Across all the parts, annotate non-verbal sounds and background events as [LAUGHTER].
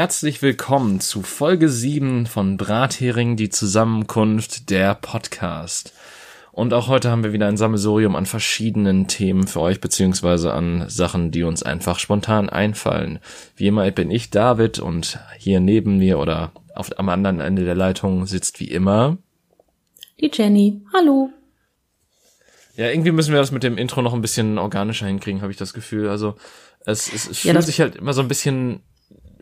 herzlich willkommen zu Folge 7 von Brathering, die Zusammenkunft, der Podcast. Und auch heute haben wir wieder ein Sammelsurium an verschiedenen Themen für euch, beziehungsweise an Sachen, die uns einfach spontan einfallen. Wie immer bin ich David und hier neben mir oder auf, am anderen Ende der Leitung sitzt wie immer die Jenny. Hallo. Ja, irgendwie müssen wir das mit dem Intro noch ein bisschen organischer hinkriegen, habe ich das Gefühl. Also es, es, es Ja, fühlt sich halt immer so ein bisschen.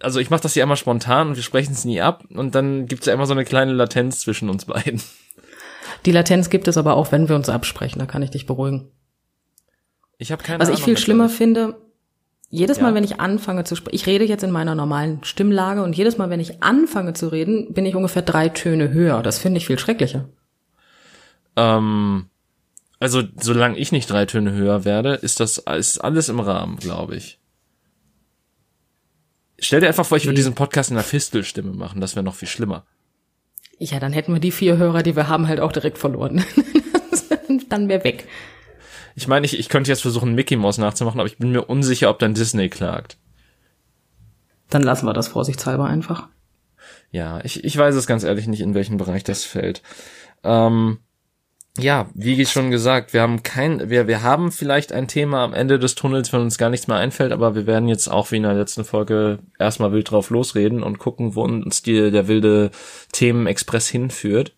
Also ich mache das hier immer spontan und wir sprechen es nie ab und dann gibt's ja immer so eine kleine Latenz zwischen uns beiden. Die Latenz gibt es aber auch, wenn wir uns absprechen. Da kann ich dich beruhigen. Ich habe keine Was ich Ahnung, viel was schlimmer ist. finde, jedes Ja. Mal, wenn ich anfange zu sprechen, ich rede jetzt in meiner normalen Stimmlage und jedes Mal, wenn ich anfange zu reden, bin ich ungefähr drei Töne höher. Das finde ich viel schrecklicher. Ähm, also solange ich nicht drei Töne höher werde, ist das ist alles im Rahmen, glaube ich. Stell dir einfach vor, ich würde diesen Podcast in einer Fistelstimme machen. Das wäre noch viel schlimmer. Ja, dann hätten wir die vier Hörer, die wir haben, halt auch direkt verloren. [LAUGHS] dann wäre weg. Ich meine, ich, ich könnte jetzt versuchen, Mickey Mouse nachzumachen, aber ich bin mir unsicher, ob dann Disney klagt. Dann lassen wir das vorsichtshalber einfach. Ja, ich, ich weiß es ganz ehrlich nicht, in welchen Bereich das fällt. Ähm, ja, wie schon gesagt, wir haben kein, wir, wir haben vielleicht ein Thema am Ende des Tunnels, wenn uns gar nichts mehr einfällt, aber wir werden jetzt auch wie in der letzten Folge erstmal wild drauf losreden und gucken, wo uns die, der wilde Themenexpress hinführt.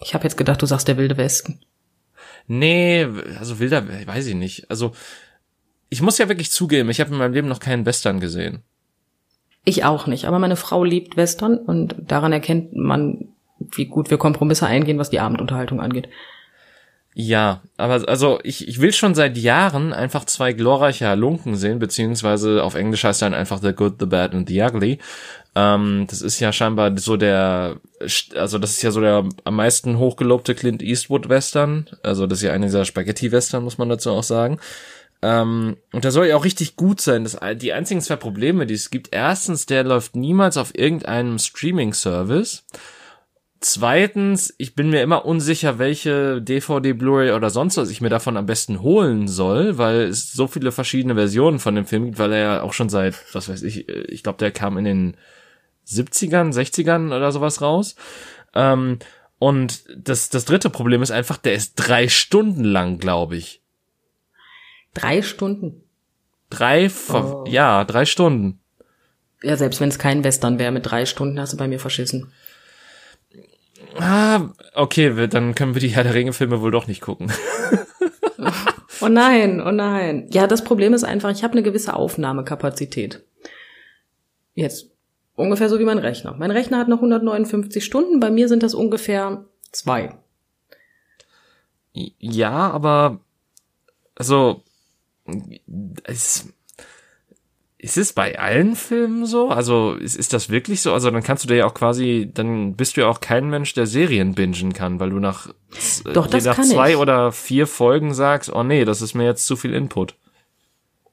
Ich habe jetzt gedacht, du sagst der wilde Westen. Nee, also wilder, weiß ich nicht. Also, ich muss ja wirklich zugeben, ich habe in meinem Leben noch keinen Western gesehen. Ich auch nicht, aber meine Frau liebt Western und daran erkennt man, wie gut wir Kompromisse eingehen, was die Abendunterhaltung angeht. Ja, aber also ich, ich will schon seit Jahren einfach zwei glorreiche Halunken sehen, beziehungsweise auf Englisch heißt dann einfach The Good, The Bad and The Ugly. Ähm, das ist ja scheinbar so der, also das ist ja so der am meisten hochgelobte Clint Eastwood Western. Also das ist ja einer dieser Spaghetti Western, muss man dazu auch sagen. Ähm, und der soll ja auch richtig gut sein. Das, die einzigen zwei Probleme, die es gibt, erstens, der läuft niemals auf irgendeinem Streaming-Service. Zweitens, ich bin mir immer unsicher, welche DVD, Blu-ray oder sonst was ich mir davon am besten holen soll, weil es so viele verschiedene Versionen von dem Film gibt, weil er ja auch schon seit, was weiß ich, äh, ich glaube, der kam in den 70ern, 60ern oder sowas raus. Ähm, und das, das dritte Problem ist einfach, der ist drei Stunden lang, glaube ich. Drei Stunden. Drei, Oh. ja, drei Stunden. Ja, selbst wenn es kein Western wäre, mit drei Stunden hast du bei mir verschissen. Ah, okay, wir- dann können wir die Herr der Ringe-Filme wohl doch nicht gucken. [LAUGHS] Oh nein, oh nein. Ja, das Problem ist einfach, ich habe eine gewisse Aufnahmekapazität. Jetzt ungefähr so wie mein Rechner. Mein Rechner hat noch 159 Stunden, bei mir sind das ungefähr zwei. Ja, aber also es, ist es bei allen Filmen so? Also ist, ist das wirklich so? Also dann kannst du dir ja auch quasi, dann bist du ja auch kein Mensch, der Serien bingen kann, weil du nach, z- Doch, das nach zwei ich. oder vier Folgen sagst, oh nee, das ist mir jetzt zu viel Input.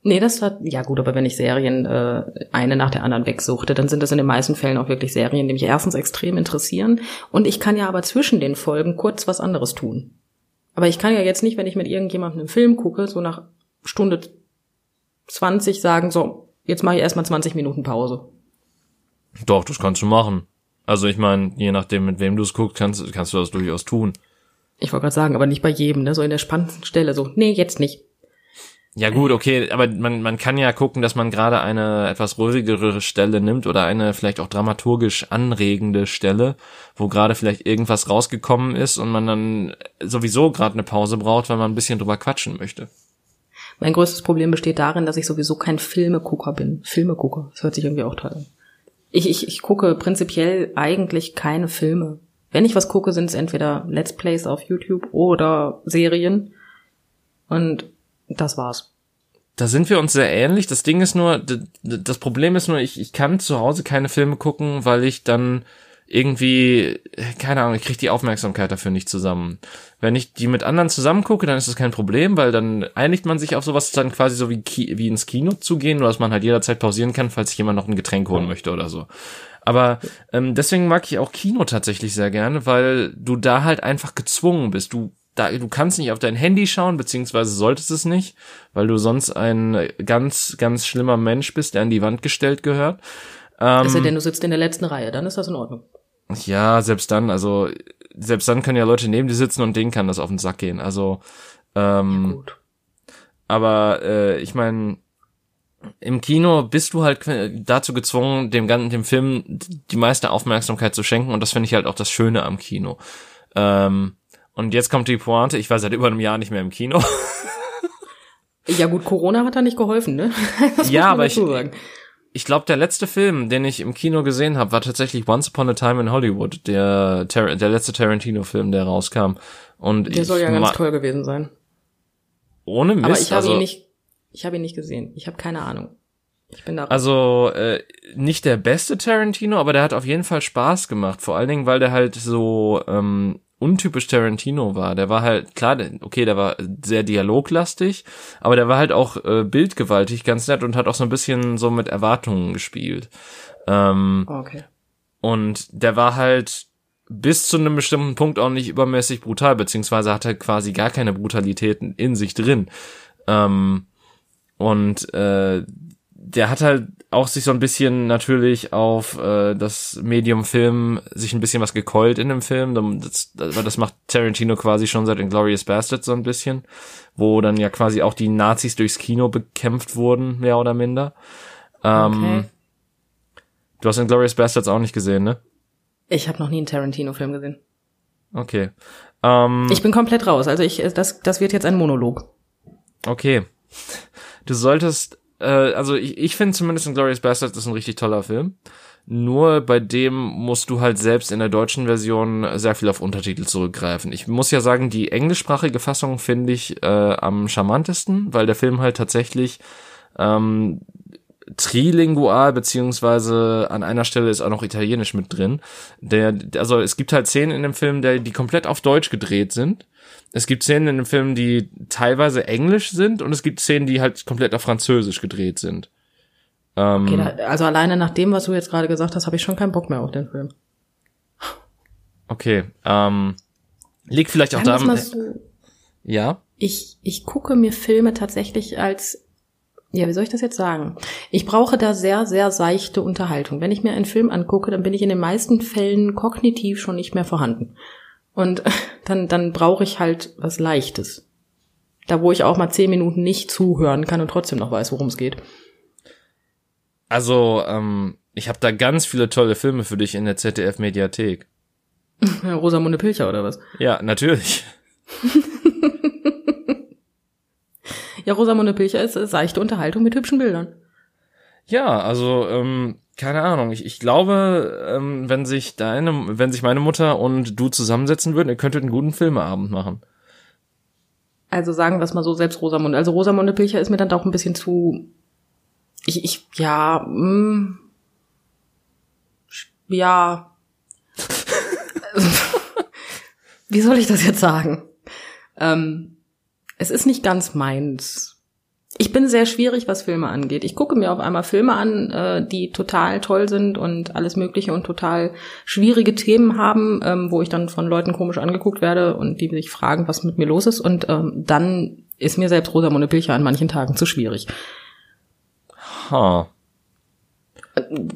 Nee, das hat, ja gut, aber wenn ich Serien äh, eine nach der anderen wegsuchte, dann sind das in den meisten Fällen auch wirklich Serien, die mich erstens extrem interessieren und ich kann ja aber zwischen den Folgen kurz was anderes tun. Aber ich kann ja jetzt nicht, wenn ich mit irgendjemandem einen Film gucke, so nach Stunde 20 sagen, so, jetzt mache ich erstmal 20 Minuten Pause. Doch, das kannst du machen. Also ich meine, je nachdem, mit wem du es guckst, kannst, kannst du das durchaus tun. Ich wollte gerade sagen, aber nicht bei jedem, ne? So in der spannendsten Stelle, so, nee, jetzt nicht. Ja gut, okay, aber man, man kann ja gucken, dass man gerade eine etwas ruhigere Stelle nimmt oder eine vielleicht auch dramaturgisch anregende Stelle, wo gerade vielleicht irgendwas rausgekommen ist und man dann sowieso gerade eine Pause braucht, weil man ein bisschen drüber quatschen möchte. Mein größtes Problem besteht darin, dass ich sowieso kein Filmegucker bin. Filmegucker, das hört sich irgendwie auch toll an. Ich, ich, ich gucke prinzipiell eigentlich keine Filme. Wenn ich was gucke, sind es entweder Let's Plays auf YouTube oder Serien. Und das war's. Da sind wir uns sehr ähnlich. Das Ding ist nur, das Problem ist nur, ich, ich kann zu Hause keine Filme gucken, weil ich dann irgendwie, keine Ahnung, ich kriege die Aufmerksamkeit dafür nicht zusammen. Wenn ich die mit anderen zusammen gucke, dann ist das kein Problem, weil dann einigt man sich auf sowas dann quasi so wie, Ki wie ins Kino zu gehen, nur dass man halt jederzeit pausieren kann, falls sich jemand noch ein Getränk holen möchte oder so. Aber ähm, deswegen mag ich auch Kino tatsächlich sehr gerne, weil du da halt einfach gezwungen bist. Du da, du kannst nicht auf dein Handy schauen, beziehungsweise solltest es nicht, weil du sonst ein ganz, ganz schlimmer Mensch bist, der an die Wand gestellt gehört. Ähm, Es sei denn, du sitzt in der letzten Reihe, dann ist das in Ordnung. Ja, selbst dann, also selbst dann können ja Leute neben dir sitzen und denen kann das auf den Sack gehen. Also, ähm, Gut. aber äh, ich meine, im Kino bist du halt dazu gezwungen, dem ganzen dem Film die meiste Aufmerksamkeit zu schenken und das finde ich halt auch das Schöne am Kino. Ähm, und jetzt kommt die Pointe, ich war seit über einem Jahr nicht mehr im Kino. [LAUGHS] Ja gut, Corona hat da nicht geholfen, ne? [LAUGHS] Das Ja, aber ich-. Ich glaube, der letzte Film, den ich im Kino gesehen habe, war tatsächlich Once Upon a Time in Hollywood, der Tar der letzte Tarantino-Film, der rauskam. Und Der soll ja ganz toll gewesen sein. ohne Mist. Aber ich habe also, ihn nicht, ich habe ihn nicht gesehen. Ich habe keine Ahnung. Ich bin da. Also äh, nicht der beste Tarantino, aber der hat auf jeden Fall Spaß gemacht. Vor allen Dingen, weil der halt so ähm, untypisch Tarantino war. Der war halt klar, okay, der war sehr dialoglastig, aber der war halt auch äh, bildgewaltig, ganz nett und hat auch so ein bisschen so mit Erwartungen gespielt. Ähm, okay. und der war halt bis zu einem bestimmten Punkt auch nicht übermäßig brutal, beziehungsweise hatte quasi gar keine Brutalitäten in sich drin. Ähm, und äh, der hat halt auch sich so ein bisschen natürlich auf äh, das Medium Film sich ein bisschen was gekeult in dem Film. Das, das, macht Tarantino quasi schon seit Inglourious Bastards so ein bisschen, wo dann ja quasi auch die Nazis durchs Kino bekämpft wurden, mehr oder minder. Ähm, Okay. Du hast Inglourious Bastards auch nicht gesehen, ne? Ich habe noch nie einen Tarantino-Film gesehen. Okay. Ähm, Ich bin komplett raus. Also ich, das, das wird jetzt ein Monolog. okay. Du solltest, äh, also ich, ich finde zumindest Glorious Bastards ist ein richtig toller Film. Nur bei dem musst du halt selbst in der deutschen Version sehr viel auf Untertitel zurückgreifen. Ich muss ja sagen, die englischsprachige Fassung finde ich äh, am charmantesten, weil der Film halt tatsächlich ähm, trilingual beziehungsweise an einer Stelle ist auch noch Italienisch mit drin. Der, also es gibt halt Szenen in dem Film, der, die komplett auf Deutsch gedreht sind. Es gibt Szenen in dem Film, die teilweise Englisch sind und es gibt Szenen, die halt komplett auf Französisch gedreht sind. Ähm, Okay, da, also alleine nach dem, was du jetzt gerade gesagt hast, habe ich schon keinen Bock mehr auf den Film. okay. Ähm, liegt vielleicht auch daran. mal so, Ja. ich, ich gucke mir Filme tatsächlich als, ja, wie soll ich das jetzt sagen? Ich brauche da sehr, sehr seichte Unterhaltung. Wenn ich mir einen Film angucke, dann bin ich in den meisten Fällen kognitiv schon nicht mehr vorhanden. Und [LAUGHS] dann, dann brauche ich halt was Leichtes. Da, wo ich auch mal zehn Minuten nicht zuhören kann und trotzdem noch weiß, worum es geht. Also, ähm, ich habe da ganz viele tolle Filme für dich in der ZDF-Mediathek. [LAUGHS] Rosamunde Pilcher oder was? Ja, natürlich. [LAUGHS] Ja, Rosamunde Pilcher ist äh, seichte Unterhaltung mit hübschen Bildern. Ja, also ähm, keine Ahnung. Ich, ich glaube, ähm, wenn sich deine, wenn sich meine Mutter und du zusammensetzen würden, ihr könntet einen guten Filmeabend machen. Also sagen wir es mal so, selbst Rosamunde. Also Rosamunde Pilcher ist mir dann auch ein bisschen zu. Ich, ich, ja, mm, ja. [LAUGHS] Wie soll ich das jetzt sagen? Ähm, es ist nicht ganz meins. Ich bin sehr schwierig, was Filme angeht. Ich gucke mir auf einmal Filme an, äh, die total toll sind und alles Mögliche und total schwierige Themen haben, ähm, wo ich dann von Leuten komisch angeguckt werde und die sich fragen, was mit mir los ist. Und ähm, dann ist mir selbst Rosamunde Pilcher an manchen Tagen zu schwierig. Ha.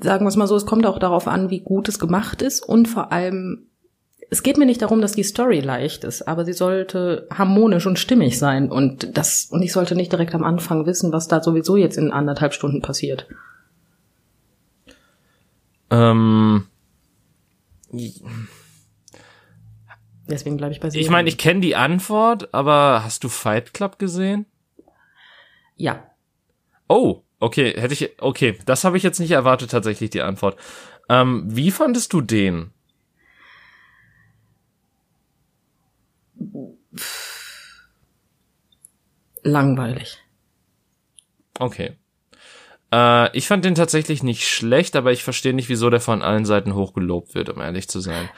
Sagen wir es mal so, es kommt auch darauf an, wie gut es gemacht ist und vor allem, es geht mir nicht darum, dass die Story leicht ist, aber sie sollte harmonisch und stimmig sein und das, und ich sollte nicht direkt am Anfang wissen, was da sowieso jetzt in anderthalb Stunden passiert. Ähm, Deswegen bleibe ich bei ich meine, ich kenne die Antwort, aber hast du Fight Club gesehen? Ja. Oh, okay, hätte ich, okay, das habe ich jetzt nicht erwartet, tatsächlich die Antwort. Ähm, wie fandest du den? Langweilig. Okay. Äh, ich fand den tatsächlich nicht schlecht, aber ich verstehe nicht, wieso der von allen Seiten hochgelobt wird, um ehrlich zu sein.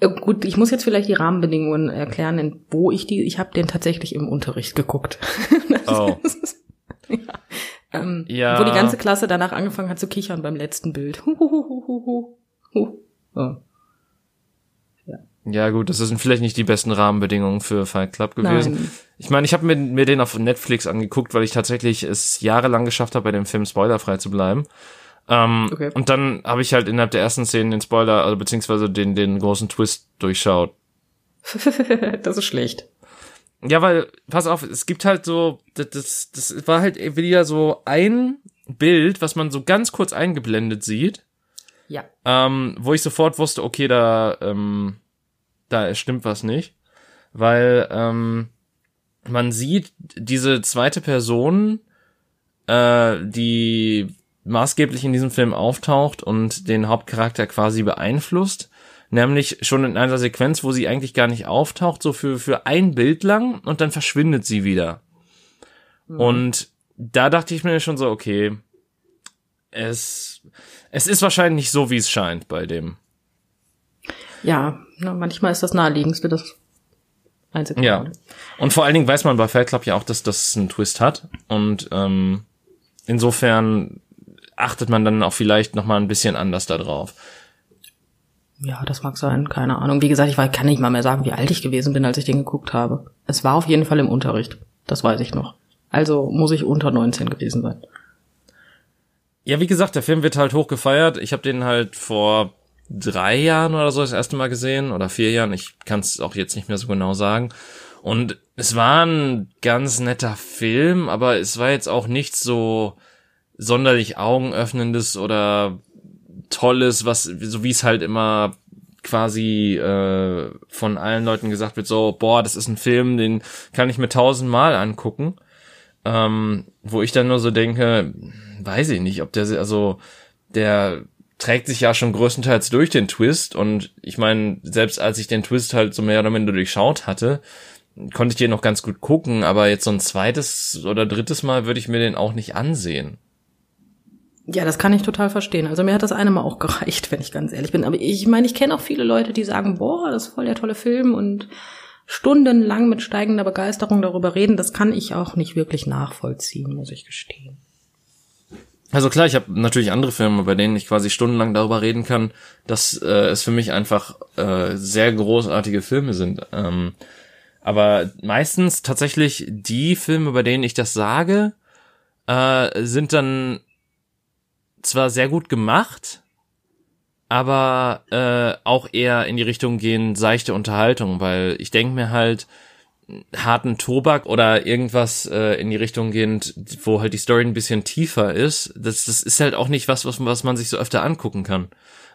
Äh, Gut, ich muss jetzt vielleicht die Rahmenbedingungen erklären, in- wo ich die, ich habe den tatsächlich im Unterricht geguckt. [LAUGHS] Oh. ähm, Ja. Wo die ganze Klasse danach angefangen hat zu kichern beim letzten Bild. Huhuhuhuhu. Huh. Oh. Ja, gut, das sind vielleicht nicht die besten Rahmenbedingungen für Fight Club gewesen. Nein. Ich meine, ich habe mir, mir den auf Netflix angeguckt, weil ich tatsächlich es jahrelang geschafft habe, bei dem Film spoilerfrei zu bleiben. Ähm, okay. Und dann habe ich halt innerhalb der ersten Szenen den Spoiler, also beziehungsweise den, den großen Twist durchschaut. [LAUGHS] das ist schlecht. Ja, weil, pass auf, es gibt halt so, das, das, das war halt wieder so ein Bild, was man so ganz kurz eingeblendet sieht. Ja. Ähm, wo ich sofort wusste, okay, da, ähm, da stimmt was nicht. Weil ähm, man sieht diese zweite Person, äh, die maßgeblich in diesem Film auftaucht und den Hauptcharakter quasi beeinflusst. Nämlich schon in einer Sequenz, wo sie eigentlich gar nicht auftaucht, so für, für ein Bild lang und dann verschwindet sie wieder. Mhm. Und da dachte ich mir schon so, okay, es, es ist wahrscheinlich nicht so, wie es scheint bei dem. Ja, na, manchmal ist das naheliegendste das einzige. Ja. Und vor allen Dingen weiß man bei Fight Club ja auch, dass das einen Twist hat. Und ähm, insofern achtet man dann auch vielleicht noch mal ein bisschen anders da drauf. Ja, das mag sein, keine Ahnung. Wie gesagt, ich kann nicht mal mehr sagen, wie alt ich gewesen bin, als ich den geguckt habe. Es war auf jeden Fall im Unterricht. Das weiß ich noch. Also muss ich unter 19 gewesen sein. Ja, wie gesagt, der Film wird halt hoch gefeiert. Ich habe den halt vor drei Jahren oder so das erste Mal gesehen oder vier Jahren. Ich kann es auch jetzt nicht mehr so genau sagen. Und es war ein ganz netter Film, aber es war jetzt auch nicht so sonderlich augenöffnendes oder tolles, was so wie es halt immer quasi äh, von allen Leuten gesagt wird, so boah, das ist ein Film, den kann ich mir tausendmal angucken, ähm, wo ich dann nur so denke, weiß ich nicht, ob der also der trägt sich ja schon größtenteils durch den Twist und ich meine, selbst als ich den Twist halt so mehr oder minder durchschaut hatte, konnte ich den noch ganz gut gucken, aber jetzt so ein zweites oder drittes Mal würde ich mir den auch nicht ansehen. Ja, das kann ich total verstehen. Also mir hat das eine Mal auch [LAUGHS] gereicht, wenn ich ganz ehrlich bin. Aber ich meine, ich kenne auch viele Leute, die sagen, boah, das ist voll der tolle Film und stundenlang mit steigender Begeisterung darüber reden. Das kann ich auch nicht wirklich nachvollziehen, muss ich gestehen. Also klar, ich habe natürlich andere Filme, bei denen ich quasi stundenlang darüber reden kann, dass äh, es für mich einfach äh, sehr großartige Filme sind. Ähm, aber meistens tatsächlich die Filme, bei denen ich das sage, äh, sind dann zwar sehr gut gemacht, aber äh, auch eher in die Richtung gehen seichte Unterhaltung, weil ich denke mir halt harten Tobak oder irgendwas äh, in die Richtung gehend, wo halt die Story ein bisschen tiefer ist, das, das ist halt auch nicht was, was, was man sich so öfter angucken kann.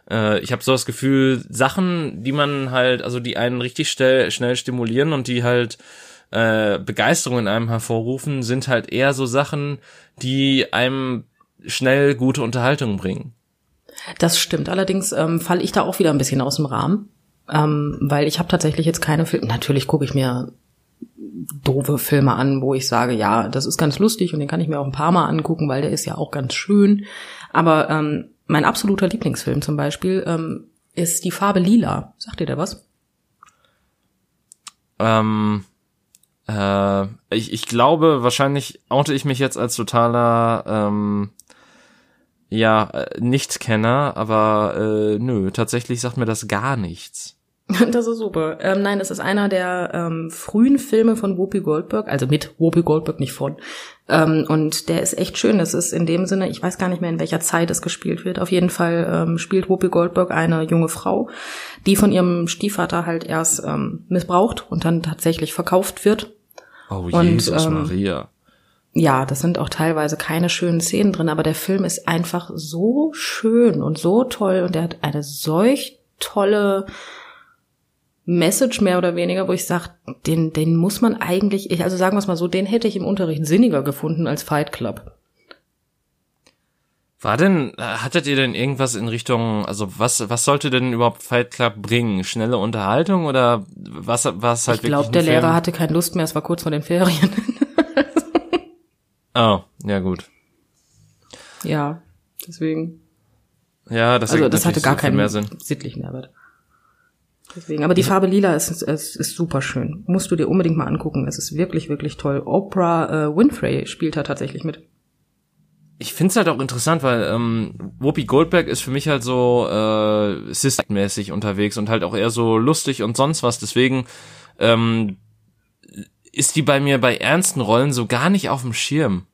Äh, ich habe so das Gefühl, Sachen, die man halt, also die einen richtig schnell, schnell stimulieren und die halt äh, Begeisterung in einem hervorrufen, sind halt eher so Sachen, die einem schnell gute Unterhaltung bringen. Das stimmt. Allerdings ähm, falle ich da auch wieder ein bisschen aus dem Rahmen, ähm, weil ich habe tatsächlich jetzt keine Filme. Natürlich gucke ich mir doofe Filme an, wo ich sage, ja, das ist ganz lustig und den kann ich mir auch ein paar Mal angucken, weil der ist ja auch ganz schön. Aber ähm, mein absoluter Lieblingsfilm zum Beispiel ähm, ist die Farbe Lila. Sagt ihr da was? Ähm, äh, ich, ich glaube, wahrscheinlich oute ich mich jetzt als totaler ähm, ja, äh, Nichtkenner, aber äh, nö, tatsächlich sagt mir das gar nichts. [LAUGHS] Das ist super. Ähm, nein, es ist einer der ähm, frühen Filme von Whoopi Goldberg, also mit Whoopi Goldberg, nicht von. Ähm, und der ist echt schön. Das ist in dem Sinne, ich weiß gar nicht mehr, in welcher Zeit es gespielt wird. Auf jeden Fall ähm, spielt Whoopi Goldberg eine junge Frau, die von ihrem Stiefvater halt erst ähm, missbraucht und dann tatsächlich verkauft wird. Oh Jesus und, ähm, Maria. Ja, das sind auch teilweise keine schönen Szenen drin, aber der Film ist einfach so schön und so toll und er hat eine solch tolle Message mehr oder weniger, wo ich sage, den, den muss man eigentlich, also sagen wir es mal so, den hätte ich im Unterricht sinniger gefunden als Fight Club. War denn, hattet ihr denn irgendwas in Richtung, also was, was sollte denn überhaupt Fight Club bringen? Schnelle Unterhaltung oder was, was halt Ich glaube, der Lehrer hatte keine Lust mehr, es war kurz vor den Ferien. [LAUGHS] oh, ja gut. Ja, deswegen. Ja, das, also, das hatte gar keinen mehr Sinn. sittlichen Mehrwert. Deswegen, aber die Farbe Lila ist, ist, ist super schön. Musst du dir unbedingt mal angucken. Es ist wirklich, wirklich toll. Oprah äh, Winfrey spielt da tatsächlich mit. Ich find's halt auch interessant, weil ähm, Whoopi Goldberg ist für mich halt so äh, Sister-mäßig unterwegs und halt auch eher so lustig und sonst was. Deswegen ähm, ist die bei mir bei ernsten Rollen so gar nicht auf dem Schirm.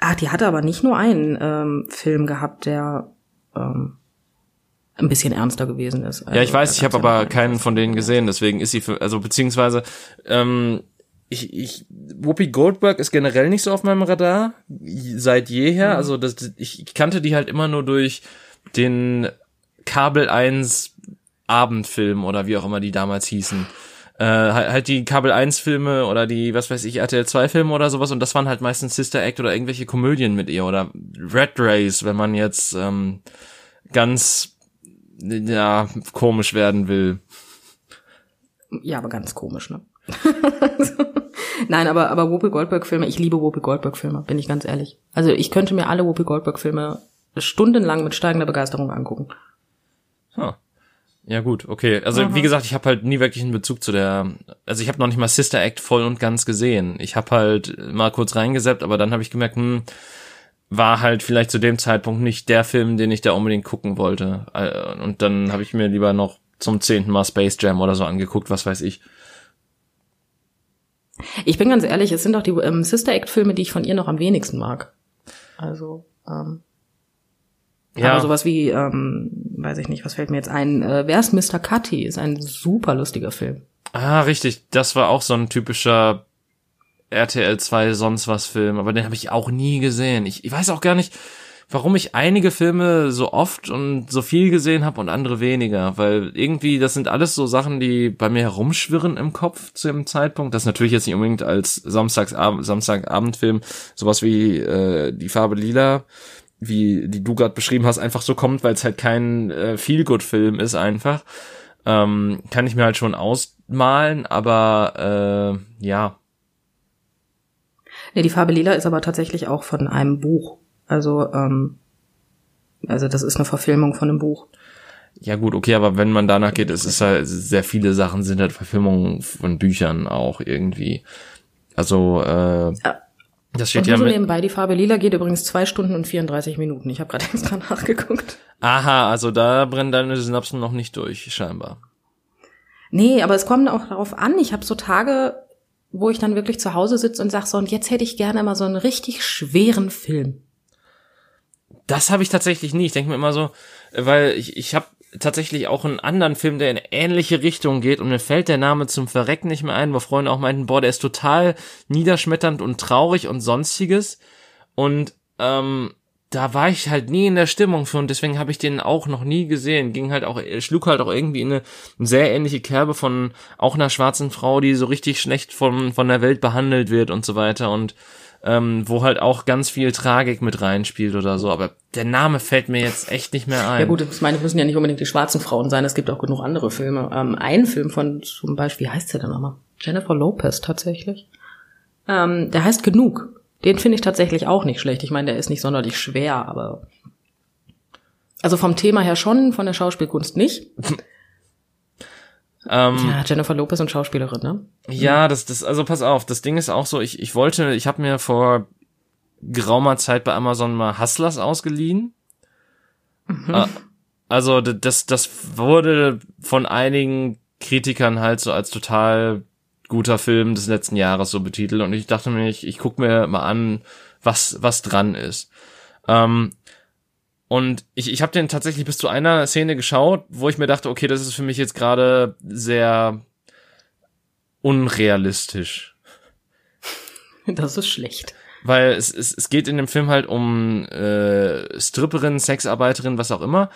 Ah, die hatte aber nicht nur einen ähm, Film gehabt, der ähm, ein bisschen ernster gewesen ist. Also, ja, ich weiß, ich habe aber keinen von denen gesehen, deswegen ist sie für, also beziehungsweise ähm, ich, ich, Whoopi Goldberg ist generell nicht so auf meinem Radar seit jeher. Mhm. Also das, ich kannte die halt immer nur durch den Kabel 1 Abendfilm oder wie auch immer die damals hießen. Äh, halt, halt die Kabel 1 Filme oder die, was weiß ich, RTL 2 Filme oder sowas und das waren halt meistens Sister Act oder irgendwelche Komödien mit ihr oder Red Race, wenn man jetzt ähm, ganz ja komisch werden will. Ja, aber ganz komisch, ne? [LAUGHS] Nein, aber, aber Whoopi Goldberg-Filme, ich liebe Whoopi Goldberg-Filme, bin ich ganz ehrlich. Also ich könnte mir alle Whoopi Goldberg-Filme stundenlang mit steigender Begeisterung angucken. Huh. Ja gut, okay. Also Aha. wie gesagt, ich habe halt nie wirklich einen Bezug zu der. Also ich habe noch nicht mal Sister Act voll und ganz gesehen. Ich habe halt mal kurz reingeseppt, aber dann habe ich gemerkt, hm, war halt vielleicht zu dem Zeitpunkt nicht der Film, den ich da unbedingt gucken wollte. Äh, und dann habe ich mir lieber noch zum zehnten Mal Space Jam oder so angeguckt, was weiß ich. Ich bin ganz ehrlich, es sind auch die ähm, Sister Act-Filme, die ich von ihr noch am wenigsten mag. Also, ähm, ja. Aber sowas wie, ähm, weiß ich nicht, was fällt mir jetzt ein, äh, Wer ist Mr. Cutty? Ist ein super lustiger Film. Ah, richtig. Das war auch so ein typischer RTL 2 sonst was Film, aber den habe ich auch nie gesehen. Ich, ich weiß auch gar nicht, warum ich einige Filme so oft und so viel gesehen habe und andere weniger, weil irgendwie das sind alles so Sachen, die bei mir herumschwirren im Kopf zu dem Zeitpunkt. Das natürlich jetzt nicht unbedingt als Samstagsabend, Samstagabendfilm sowas wie äh, die Farbe Lila, wie die du gerade beschrieben hast, einfach so kommt, weil es halt kein äh, Feel-Good-Film ist einfach. Ähm, kann ich mir halt schon ausmalen, aber äh, ja. Nee, die Farbe Lila ist aber tatsächlich auch von einem Buch also, ähm, also das ist eine Verfilmung von einem Buch. Ja gut, okay, aber wenn man danach geht, es ist halt sehr viele Sachen sind halt Verfilmungen von Büchern auch irgendwie. Also äh, ja. das steht und ja so nebenbei. Die Farbe Lila geht übrigens zwei Stunden und 34 Minuten. Ich habe gerade [LAUGHS] extra nachgeguckt. Aha, also da brennen deine Synapsen noch nicht durch, scheinbar. Nee, aber es kommt auch darauf an. Ich habe so Tage, wo ich dann wirklich zu Hause sitze und sag so, und jetzt hätte ich gerne mal so einen richtig schweren Film. Das habe ich tatsächlich nie. Ich denke mir immer so, weil ich, ich habe tatsächlich auch einen anderen Film, der in ähnliche Richtung geht und mir fällt der Name zum Verrecken nicht mehr ein, wo Freunde auch meinten, boah, der ist total niederschmetternd und traurig und sonstiges. Und ähm, da war ich halt nie in der Stimmung für und deswegen habe ich den auch noch nie gesehen. Ging halt auch, schlug halt auch irgendwie in eine sehr ähnliche Kerbe von auch einer schwarzen Frau, die so richtig schlecht von, von der Welt behandelt wird und so weiter. Und ähm, wo halt auch ganz viel Tragik mit reinspielt oder so. Aber der Name fällt mir jetzt echt nicht mehr ein. Ja gut, ich meine, es müssen ja nicht unbedingt die schwarzen Frauen sein. Es gibt auch genug andere Filme. Ähm, ein Film von zum Beispiel, wie heißt der denn nochmal? Jennifer Lopez tatsächlich. Ähm, der heißt Genug. Den finde ich tatsächlich auch nicht schlecht. Ich meine, der ist nicht sonderlich schwer, aber also vom Thema her schon, von der Schauspielkunst nicht. [LAUGHS] Ähm, ja, Jennifer Lopez und Schauspielerin, ne? Ja, das, das, also pass auf, das Ding ist auch so, ich, ich wollte, ich habe mir vor geraumer Zeit bei Amazon mal Hustlers ausgeliehen. Mhm. Äh, also das, das wurde von einigen Kritikern halt so als total guter Film des letzten Jahres so betitelt und ich dachte mir, ich, ich guck mir mal an, was, was dran ist. Ähm, und ich, ich habe den tatsächlich bis zu einer Szene geschaut, wo ich mir dachte, okay, das ist für mich jetzt gerade sehr unrealistisch. [LAUGHS] Das ist schlecht. Weil es, es, es geht in dem Film halt um äh, Stripperin, Sexarbeiterin, was auch immer.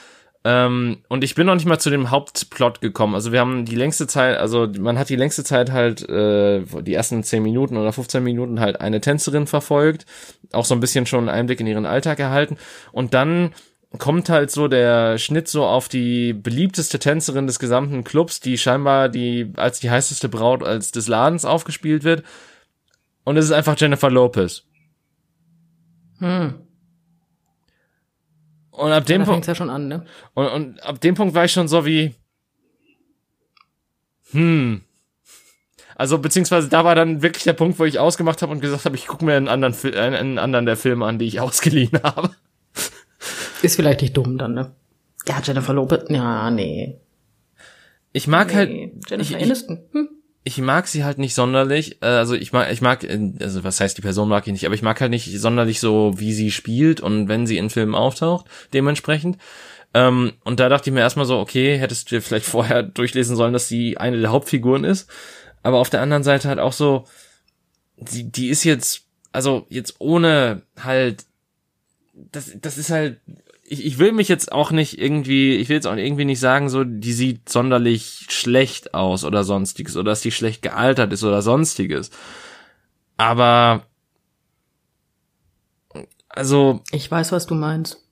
Ähm, und ich bin noch nicht mal zu dem Hauptplot gekommen. Also wir haben die längste Zeit, also man hat die längste Zeit halt äh, die ersten 10 Minuten oder 15 Minuten halt eine Tänzerin verfolgt, auch so ein bisschen schon einen Einblick in ihren Alltag erhalten. Und dann kommt halt so der Schnitt so auf die beliebteste Tänzerin des gesamten Clubs, die scheinbar die als die heißeste Braut als des Ladens aufgespielt wird. Und es ist einfach Jennifer Lopez. Hm. Und ab dem ja, Punkt ja schon an, ne? Und, und ab dem Punkt war ich schon so wie hm. Also beziehungsweise da war dann wirklich der Punkt, wo ich ausgemacht habe und gesagt habe, ich gucke mir einen anderen, einen anderen der Filme an, die ich [LAUGHS] ausgeliehen habe. Ist vielleicht nicht dumm dann, ne? Ja, Jennifer Lopez, ja, nee. Ich mag nee. halt. Jennifer ich, Aniston. Hm? Ich mag sie halt nicht sonderlich. Äh, Also ich mag, ich mag, äh, also was heißt die Person mag ich nicht, aber ich mag halt nicht sonderlich so, wie sie spielt und wenn sie in Filmen auftaucht, dementsprechend. Ähm, und da dachte ich mir erstmal so, okay, hättest du dir vielleicht [LAUGHS] vorher durchlesen sollen, dass sie eine der Hauptfiguren ist. Aber auf der anderen Seite halt auch so, die, die ist jetzt, also jetzt ohne halt, das, das ist halt, ich, ich will mich jetzt auch nicht irgendwie, ich will jetzt auch irgendwie nicht sagen, so, die sieht sonderlich schlecht aus oder sonstiges oder dass die schlecht gealtert ist oder sonstiges. Aber, also, Ich weiß, was du meinst.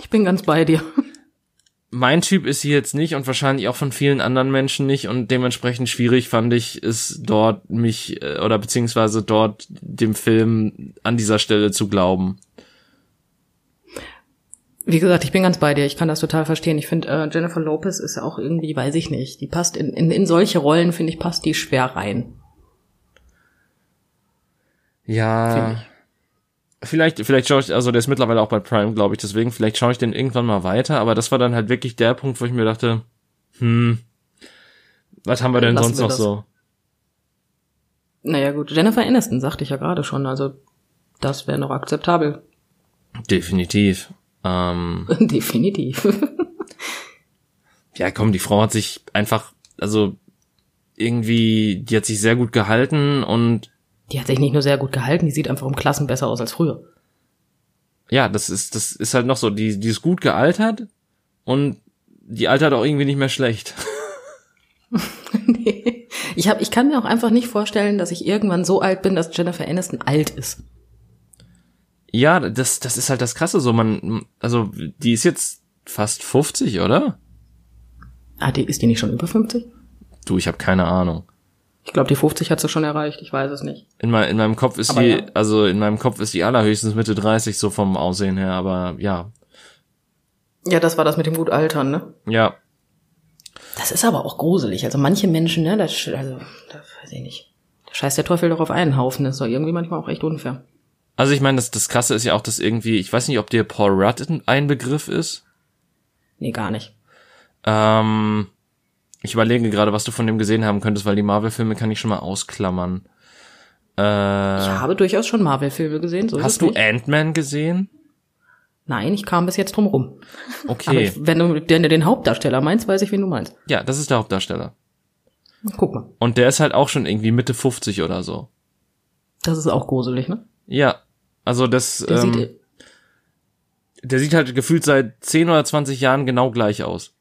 Ich bin ganz bei dir. mein Typ ist sie jetzt nicht und wahrscheinlich auch von vielen anderen Menschen nicht und dementsprechend schwierig fand ich es dort mich äh, oder beziehungsweise dort dem Film an dieser Stelle zu glauben. Wie gesagt, ich bin ganz bei dir. Ich kann das total verstehen. Ich finde, äh, Jennifer Lopez ist auch irgendwie, weiß ich nicht, die passt in, in, in solche Rollen, finde ich, passt die schwer rein. Ja. ich. Vielleicht, vielleicht schaue ich, also der ist mittlerweile auch bei Prime, glaube ich, deswegen, vielleicht schaue ich den irgendwann mal weiter, aber das war dann halt wirklich der Punkt, wo ich mir dachte, hm, was haben wir denn Lassen sonst wir noch das. so? Naja, gut. Jennifer Aniston, sagte ich ja gerade schon. Also, das wäre noch akzeptabel. Definitiv. Ähm, [LAUGHS] Definitiv. ja, komm, die Frau hat sich einfach, also irgendwie, die hat sich sehr gut gehalten und Die hat sich nicht nur sehr gut gehalten, die sieht einfach um Klassen besser aus als früher. ja, das ist, das ist halt noch so, die, die ist gut gealtert und die altert auch irgendwie nicht mehr schlecht. [LAUGHS] Nee. ich, hab, ich kann mir auch einfach nicht vorstellen, dass ich irgendwann so alt bin, dass Jennifer Aniston alt ist. Ja, das, das ist halt das Krasse, so man, also die ist jetzt fast 50, oder? Ah, die, ist die nicht schon über 50? Du, ich habe keine Ahnung. Ich glaube, die 50 hat sie schon erreicht. Ich weiß es nicht. In, mein, in meinem Kopf ist Aber die, ja. also in meinem Kopf ist die allerhöchstens Mitte 30 so vom Aussehen her, aber ja, Ja, das war das mit dem Gutaltern, ne? ja, Das ist aber auch gruselig. Also manche Menschen, ne, das, also, das weiß ich nicht. Da scheißt der Teufel doch auf einen Haufen. Das ist doch irgendwie manchmal auch echt unfair. Also ich meine, das, das Krasse ist ja auch, dass irgendwie, ich weiß nicht, ob dir Paul Rudd ein Begriff ist. Nee, gar nicht. Ähm, ich überlege gerade, was du von dem gesehen haben könntest, weil die Marvel-Filme kann ich schon mal ausklammern. Äh, Ich habe durchaus schon Marvel-Filme gesehen. So hast du. Ant-Man gesehen? Nein, ich kam bis jetzt drum rum. Aber Okay, ich, wenn du den, den Hauptdarsteller meinst, weiß ich, wen du meinst. ja, das ist der Hauptdarsteller. Guck mal. Und der ist halt auch schon irgendwie Mitte 50 oder so. Das ist auch gruselig, ne? Ja, also das, Der ähm, sieht, der sieht halt gefühlt seit 10 oder 20 Jahren genau gleich aus.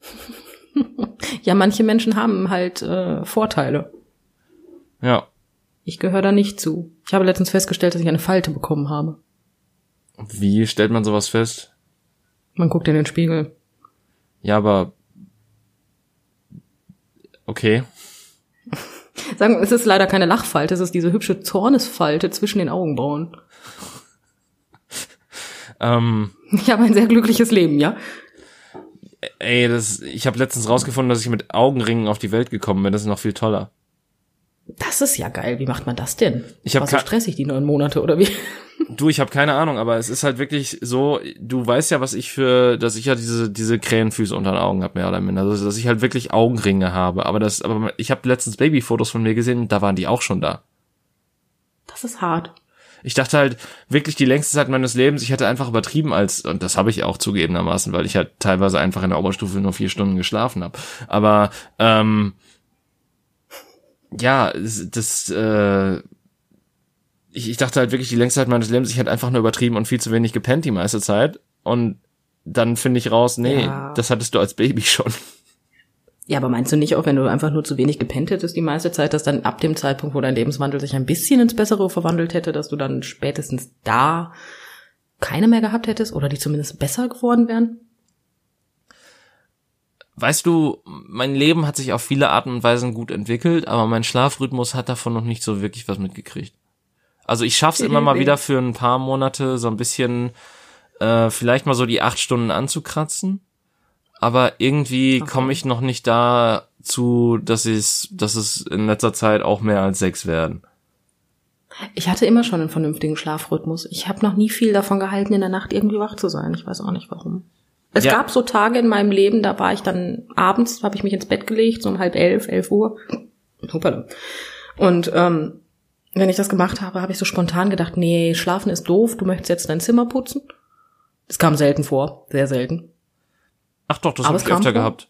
[LAUGHS] ja, manche Menschen haben halt äh, Vorteile. Ja. Ich gehöre da nicht zu. Ich habe letztens festgestellt, dass ich eine Falte bekommen habe. Wie stellt man sowas fest? Man guckt in den Spiegel. Ja, aber okay. Sagen, es ist leider keine Lachfalte, es ist diese hübsche Zornesfalte zwischen den Augenbrauen. Ähm, Ich habe ein sehr glückliches Leben, ja? ey, das, ich habe letztens rausgefunden, dass ich mit Augenringen auf die Welt gekommen bin. Das ist noch viel toller. Das ist ja geil. Wie macht man das denn? Ich hab War so stressig, die neun Monate, oder wie? [LAUGHS] Du, ich habe keine Ahnung, aber es ist halt wirklich so, du weißt ja, was ich für, dass ich ja diese diese Krähenfüße unter den Augen habe, mehr oder minder, also dass ich halt wirklich Augenringe habe, aber das aber ich habe letztens Babyfotos von mir gesehen, da waren die auch schon da. Das ist hart. Ich dachte halt wirklich die längste Zeit meines Lebens, ich hätte einfach übertrieben als und das habe ich auch zugegebenermaßen, weil ich halt teilweise einfach in der Oberstufe nur vier Stunden geschlafen habe. Aber ähm, ja, das, das äh, ich, ich dachte halt wirklich die längste Zeit meines Lebens, ich hätte einfach nur übertrieben und viel zu wenig gepennt die meiste Zeit. Und dann finde ich raus, nee, Ja. das hattest du als Baby schon. Ja, aber meinst du nicht auch, wenn du einfach nur zu wenig gepennt hättest die meiste Zeit, dass dann ab dem Zeitpunkt, wo dein Lebenswandel sich ein bisschen ins Bessere verwandelt hätte, dass du dann spätestens da keine mehr gehabt hättest oder die zumindest besser geworden wären? Weißt du, mein Leben hat sich auf viele Arten und Weisen gut entwickelt, aber mein Schlafrhythmus hat davon noch nicht so wirklich was mitgekriegt. Also ich schaff's immer mal wieder für ein paar Monate so ein bisschen, äh, vielleicht mal so die acht Stunden anzukratzen, aber irgendwie Okay. komme ich noch nicht dazu, dass es, dass es in letzter Zeit auch mehr als sechs werden. Ich hatte immer schon einen vernünftigen Schlafrhythmus. Ich habe noch nie viel davon gehalten, in der Nacht irgendwie wach zu sein. Ich weiß auch nicht warum. Es Ja. gab so Tage in meinem Leben, da war ich dann abends, habe ich mich ins Bett gelegt, so um halb elf, elf Uhr. Hoppala. Und ähm, wenn ich das gemacht habe, habe ich so spontan gedacht, nee, schlafen ist doof, du möchtest jetzt dein Zimmer putzen. Das kam selten vor, sehr selten. Ach doch, das habe ich öfter vor. gehabt.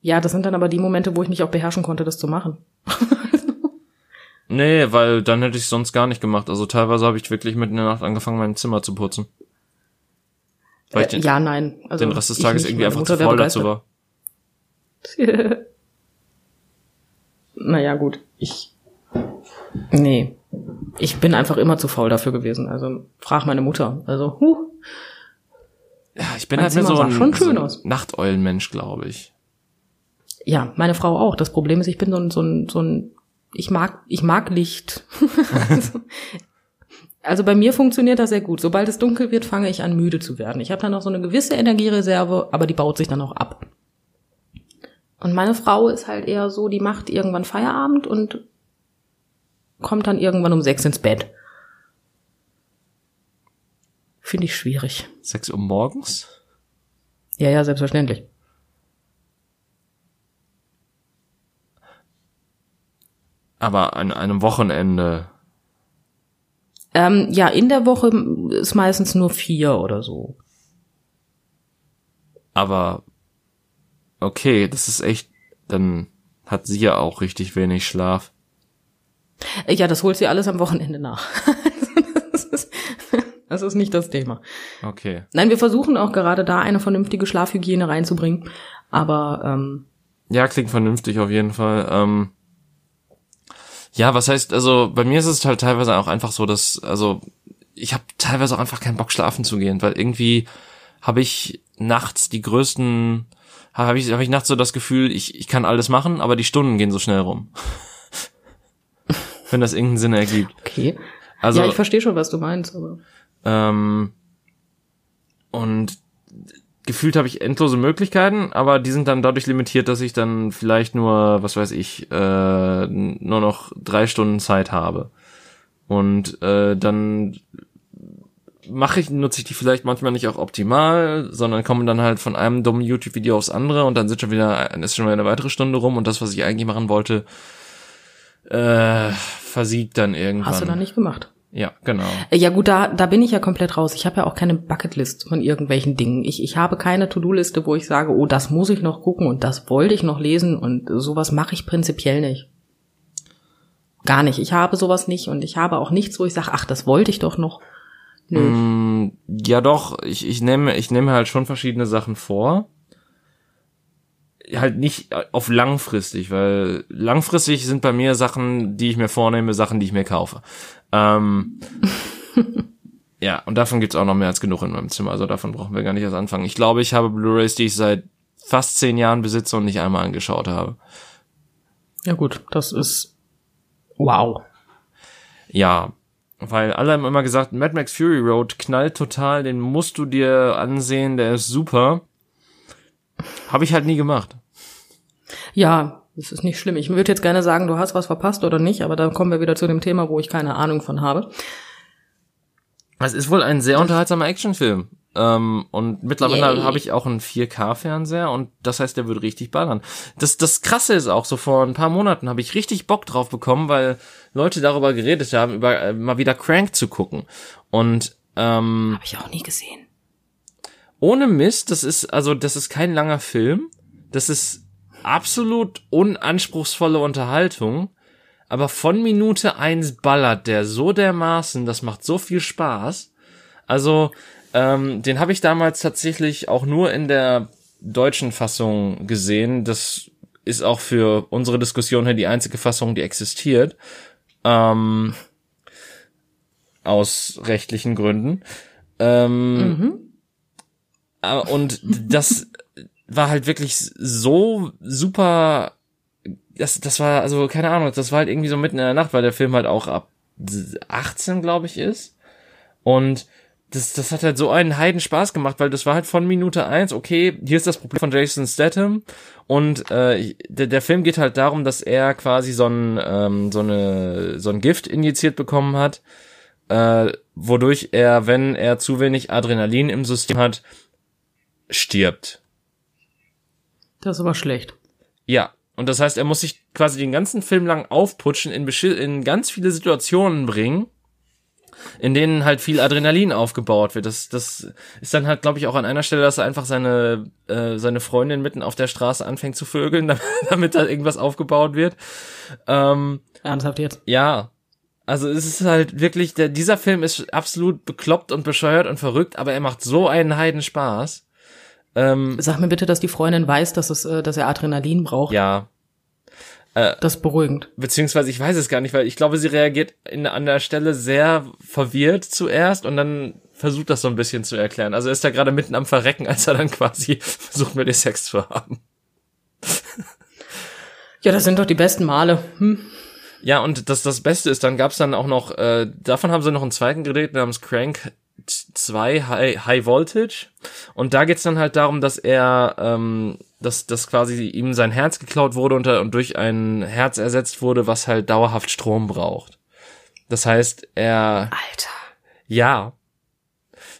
Ja, das sind dann aber die Momente, wo ich mich auch beherrschen konnte, das zu machen. [LAUGHS] Nee, weil dann hätte ich sonst gar nicht gemacht. Also teilweise habe ich wirklich mitten in der Nacht angefangen, mein Zimmer zu putzen. Weil ich Äh, den, ja, nein. Also den Rest des Tages irgendwie einfach Mutter zu faul dazu war. [LAUGHS] naja, gut. Ich. Nee. Ich bin einfach immer zu faul dafür gewesen. Also frag meine Mutter. Also, huh. Ja, ich bin Mein halt Zimmer so ein, schon schön so ein aus. Nachteulenmensch, glaube ich. Ja, meine Frau auch. Das Problem ist, ich bin so ein, so ein, so ein ich mag, ich mag Licht. also, [LAUGHS] [LAUGHS] also bei mir funktioniert das sehr gut. Sobald es dunkel wird, fange ich an, müde zu werden. Ich habe dann noch so eine gewisse Energiereserve, aber die baut sich dann auch ab. Und meine Frau ist halt eher so, die macht irgendwann Feierabend und kommt dann irgendwann um sechs ins Bett. Finde ich schwierig. Sechs Uhr morgens? Ja, ja, selbstverständlich. Aber an einem Wochenende. Ähm, ja, in der Woche ist meistens nur vier oder so. Aber okay, das ist echt, dann hat sie ja auch richtig wenig Schlaf. Ja, das holt sie alles am Wochenende nach. das, [LAUGHS] ist, das ist nicht das Thema. Okay. Nein, wir versuchen auch gerade da eine vernünftige Schlafhygiene reinzubringen. Aber ähm, Ja, klingt vernünftig auf jeden Fall. Ähm, ja, was heißt, also bei mir ist es halt teilweise auch einfach so, dass, also ich habe teilweise auch einfach keinen Bock schlafen zu gehen, weil irgendwie habe ich nachts die größten, habe ich, hab ich nachts so das Gefühl, ich, ich kann alles machen, aber die Stunden gehen so schnell rum. [LAUGHS] Wenn das irgendeinen Sinn ergibt. okay. Also, ja, ich verstehe schon, was du meinst. Aber ähm, und gefühlt habe ich endlose Möglichkeiten, aber die sind dann dadurch limitiert, dass ich dann vielleicht nur, was weiß ich, äh, nur noch drei Stunden Zeit habe. Und äh, dann mache ich, nutze ich die vielleicht manchmal nicht auch optimal, sondern komme dann halt von einem dummen YouTube-Video aufs andere und dann sind schon wieder, ist schon wieder eine weitere Stunde rum und das, was ich eigentlich machen wollte, äh, versiegt dann irgendwann. hast du dann nicht gemacht. Ja, genau. Äh, Ja gut, da, da bin ich ja komplett raus. Ich habe ja auch keine Bucketlist von irgendwelchen Dingen. Ich, ich habe keine To-Do-Liste, wo ich sage, oh, das muss ich noch gucken und das wollte ich noch lesen und sowas mache ich prinzipiell nicht. Gar nicht. Ich habe sowas nicht und ich habe auch nichts, wo ich sage, ach, das wollte ich doch noch. Nö. Mm, Ja, doch, ich, ich nehme, ich nehme halt schon verschiedene Sachen vor. Halt nicht auf langfristig, weil langfristig sind bei mir Sachen, die ich mir vornehme, Sachen, die ich mir kaufe. Ähm, [LAUGHS] ja, und davon gibt's auch noch mehr als genug in meinem Zimmer, also davon brauchen wir gar nicht erst anfangen. Ich glaube, ich habe Blu-rays, die ich seit fast zehn Jahren besitze und nicht einmal angeschaut habe. Ja gut, das ist wow. Ja, weil alle haben immer gesagt, Mad Max Fury Road knallt total, den musst du dir ansehen, der ist super. Habe ich halt nie gemacht. Ja, das ist nicht schlimm. Ich würde jetzt gerne sagen, du hast was verpasst oder nicht, aber dann kommen wir wieder zu dem Thema, wo ich keine Ahnung von habe. Es ist wohl ein sehr unterhaltsamer Actionfilm. Ähm, und mittlerweile habe ich auch einen 4K-Fernseher und das heißt, der würde richtig ballern. Das, das Krasse ist auch, so vor ein paar Monaten habe ich richtig Bock drauf bekommen, weil Leute darüber geredet haben, über äh, mal wieder Crank zu gucken. Und ähm, Habe ich auch nie gesehen. ohne Mist, das ist, also das ist kein langer Film. Das ist absolut unanspruchsvolle Unterhaltung. Aber von Minute eins ballert der so dermaßen, das macht so viel Spaß. Also, ähm, den habe ich damals tatsächlich auch nur in der deutschen Fassung gesehen. Das ist auch für unsere Diskussion hier die einzige Fassung, die existiert. Ähm, aus rechtlichen Gründen. Ähm, äh, Und das [LAUGHS] war halt wirklich so super. Das, das war, also, keine Ahnung, das war halt irgendwie so mitten in der Nacht, weil der Film halt auch ab 18, glaube ich, ist. Und das, das hat halt so einen Heiden Spaß gemacht, weil das war halt von Minute eins, okay, hier ist das Problem von Jason Statham und äh, der, der Film geht halt darum, dass er quasi so ein, ähm, so eine, so ein Gift injiziert bekommen hat, äh, wodurch er, wenn er zu wenig Adrenalin im System hat, stirbt. Das ist aber schlecht. Ja, und das heißt, er muss sich quasi den ganzen Film lang aufputschen, in, in ganz viele Situationen bringen, in denen halt viel Adrenalin aufgebaut wird. Das, das ist dann halt, glaube ich, auch an einer Stelle, dass er einfach seine, äh, seine Freundin mitten auf der Straße anfängt zu vögeln, [LAUGHS] damit da irgendwas aufgebaut wird. Ähm, Ernsthaft jetzt? Ja. Also es ist halt wirklich, der, dieser Film ist absolut bekloppt und bescheuert und verrückt, aber er macht so einen Heidenspaß. Ähm, Sag mir bitte, dass die Freundin weiß, dass, es, äh, dass er Adrenalin braucht. Ja, äh, das ist beruhigend. Beziehungsweise ich weiß es gar nicht, weil ich glaube, sie reagiert in, an der Stelle sehr verwirrt zuerst und dann versucht das so ein bisschen zu erklären. Also er ist da gerade mitten am Verrecken, als er dann quasi [LAUGHS] versucht, mit ihr Sex zu haben. ja, das sind doch die besten Male. Hm. Ja, und das, das Beste ist, dann gab's dann auch noch, äh, davon haben sie noch einen zweiten gedreht namens Crank 2 High, High Voltage. Und da geht's dann halt darum, dass er, ähm, dass, dass quasi ihm sein Herz geklaut wurde und, und durch ein Herz ersetzt wurde, was halt dauerhaft Strom braucht. Das heißt, er. Alter. Ja.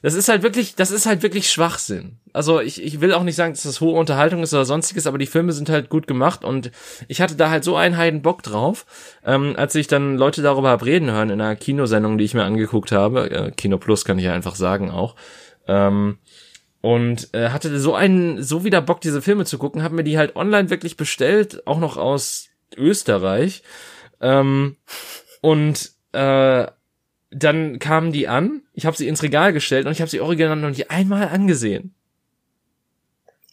Das ist halt wirklich, das ist halt wirklich Schwachsinn. Also ich, ich will auch nicht sagen, dass das hohe Unterhaltung ist oder sonstiges, aber die Filme sind halt gut gemacht und ich hatte da halt so einen heiden Bock drauf, ähm, als ich dann Leute darüber hab reden hören in einer Kinosendung, die ich mir angeguckt habe, äh, Kino Plus kann ich ja einfach sagen auch, ähm, und äh, hatte so einen, so wieder Bock, diese Filme zu gucken, habe mir die halt online wirklich bestellt, auch noch aus Österreich. Ähm, und äh, dann kamen die an, ich habe sie ins Regal gestellt und ich habe sie original noch nicht einmal angesehen.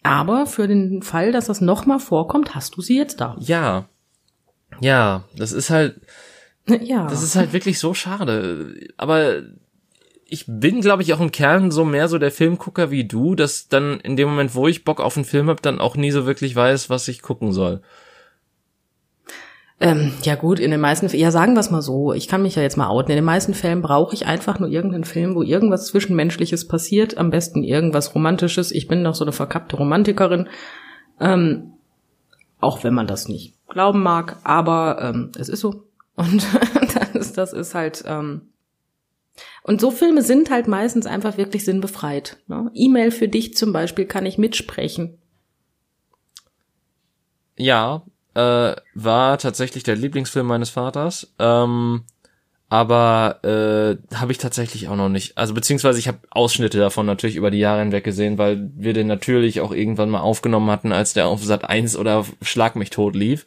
Aber für den Fall, dass das nochmal vorkommt, hast du sie jetzt da. Ja. Ja, das ist halt. [LAUGHS] Ja. Das ist halt wirklich so schade. Aber ich bin, glaube ich, auch im Kern so mehr so der Filmgucker wie du, dass dann in dem Moment, wo ich Bock auf einen Film habe, dann auch nie so wirklich weiß, was ich gucken soll. Ähm, ja gut, in den meisten, ja sagen wir es mal so, ich kann mich ja jetzt mal outen. In den meisten Fällen brauche ich einfach nur irgendeinen Film, wo irgendwas Zwischenmenschliches passiert, am besten irgendwas Romantisches. Ich bin doch so eine verkappte Romantikerin, ähm, auch wenn man das nicht glauben mag, aber ähm, es ist so. [LAUGHS] Und das das ist halt, ähm, und so Filme sind halt meistens einfach wirklich sinnbefreit. Ne? E-Mail für dich zum Beispiel kann ich mitsprechen. Ja, äh, war tatsächlich der Lieblingsfilm meines Vaters. Ähm, aber äh, habe ich tatsächlich auch noch nicht. Also beziehungsweise ich habe Ausschnitte davon natürlich über die Jahre hinweg gesehen, weil wir den natürlich auch irgendwann mal aufgenommen hatten, als der auf Sat 1 oder Schlag mich tot lief.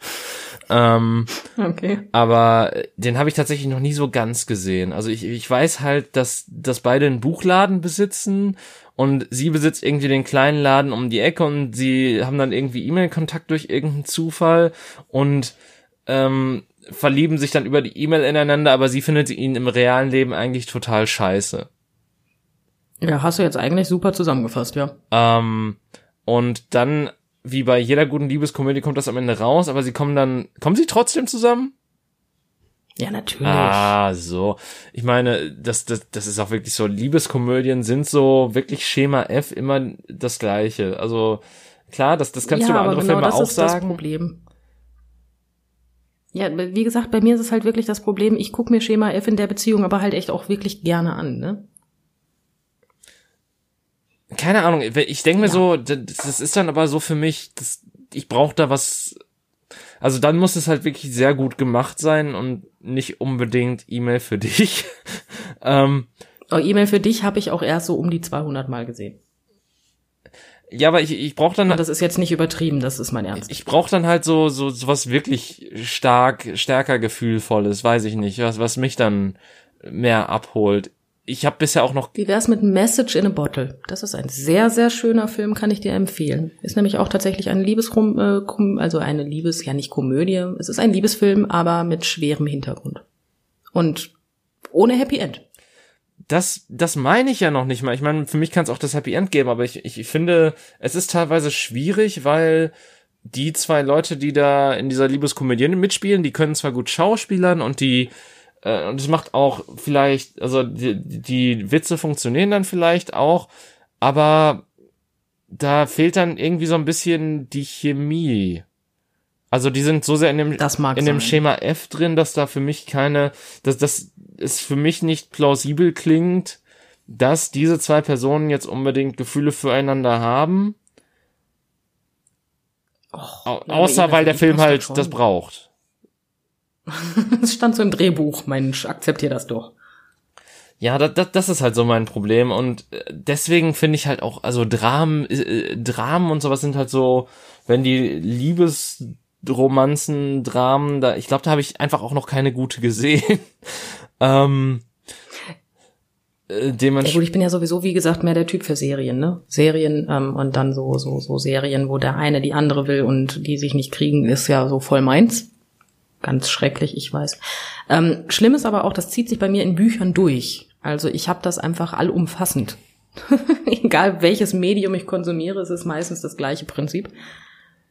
Ähm, okay. Aber den habe ich tatsächlich noch nie so ganz gesehen. Also ich, ich weiß halt, dass, dass beide einen Buchladen besitzen und sie besitzt irgendwie den kleinen Laden um die Ecke und sie haben dann irgendwie E-Mail-Kontakt durch irgendeinen Zufall und ähm, verlieben sich dann über die E-Mail ineinander, aber sie findet ihn im realen Leben eigentlich total scheiße. Ja, hast du jetzt eigentlich super zusammengefasst, ja. Ähm, und dann, wie bei jeder guten Liebeskomödie, kommt das am Ende raus, aber sie kommen dann, kommen sie trotzdem zusammen? Ja, natürlich. Ah, so. Ich meine, das, das, das ist auch wirklich so. Liebeskomödien sind so wirklich Schema F immer das Gleiche. Also klar, das, das kannst ja, du über andere genau Filme das auch ist sagen. Das Problem. Ja, wie gesagt, bei mir ist es halt wirklich das Problem, ich gucke mir Schema F in der Beziehung aber halt echt auch wirklich gerne an, ne? Keine Ahnung, ich denke mir ja. so, das ist dann aber so für mich, das, ich brauche da was also dann muss es halt wirklich sehr gut gemacht sein und nicht unbedingt E-Mail für [LAUGHS] dich. ähm, oh, E-Mail für dich habe ich auch erst so um die 200 Mal gesehen. Ja, aber ich, ich brauche dann. Und das ist jetzt nicht übertrieben, das ist mein Ernst. Ich brauche dann halt so so sowas wirklich stark stärker gefühlvolles, weiß ich nicht, was was mich dann mehr abholt ich habe bisher auch noch. Wie wär's mit Message in a Bottle? Das ist ein sehr, sehr schöner Film, kann ich dir empfehlen. Ist nämlich auch tatsächlich ein Liebesrum, äh, also eine Liebes, ja nicht Komödie. Es ist ein Liebesfilm, aber mit schwerem Hintergrund. Und ohne Happy End. Das, das meine ich ja noch nicht mal. Ich meine, für mich kann es auch das Happy End geben, aber ich, ich finde, es ist teilweise schwierig, weil die zwei Leute, die da in dieser Liebeskomödie mitspielen, die können zwar gut schauspielern und die äh, und es macht auch vielleicht, also die, die Witze funktionieren dann vielleicht auch, aber da fehlt dann irgendwie so ein bisschen die Chemie. Also die sind so sehr in dem, in dem. Schema F drin, dass da für mich keine, dass das es für mich nicht plausibel klingt, dass diese zwei Personen jetzt unbedingt Gefühle füreinander haben. Au aber außer weil der Film halt das braucht. [LAUGHS] Es stand so im Drehbuch, Mensch, akzeptier das doch. Ja, das, das, das ist halt so mein Problem und äh, deswegen finde ich halt auch, also Dramen, äh, Dramen und sowas sind halt so, wenn die Liebesromanzen, Dramen, da, ich glaube, da habe ich einfach auch noch keine gute gesehen. [LAUGHS] ähm, äh, Ja gut, dementsprechend, ich bin ja sowieso, wie gesagt, mehr der Typ für Serien, ne? Serien ähm, und dann so, so, so Serien, wo der eine die andere will und die sich nicht kriegen, ist ja so voll meins. Ganz schrecklich, ich weiß. Ähm, schlimm ist aber auch, das zieht sich bei mir in Büchern durch. Also ich habe das einfach allumfassend. [LAUGHS] Egal welches Medium ich konsumiere, es ist meistens das gleiche Prinzip.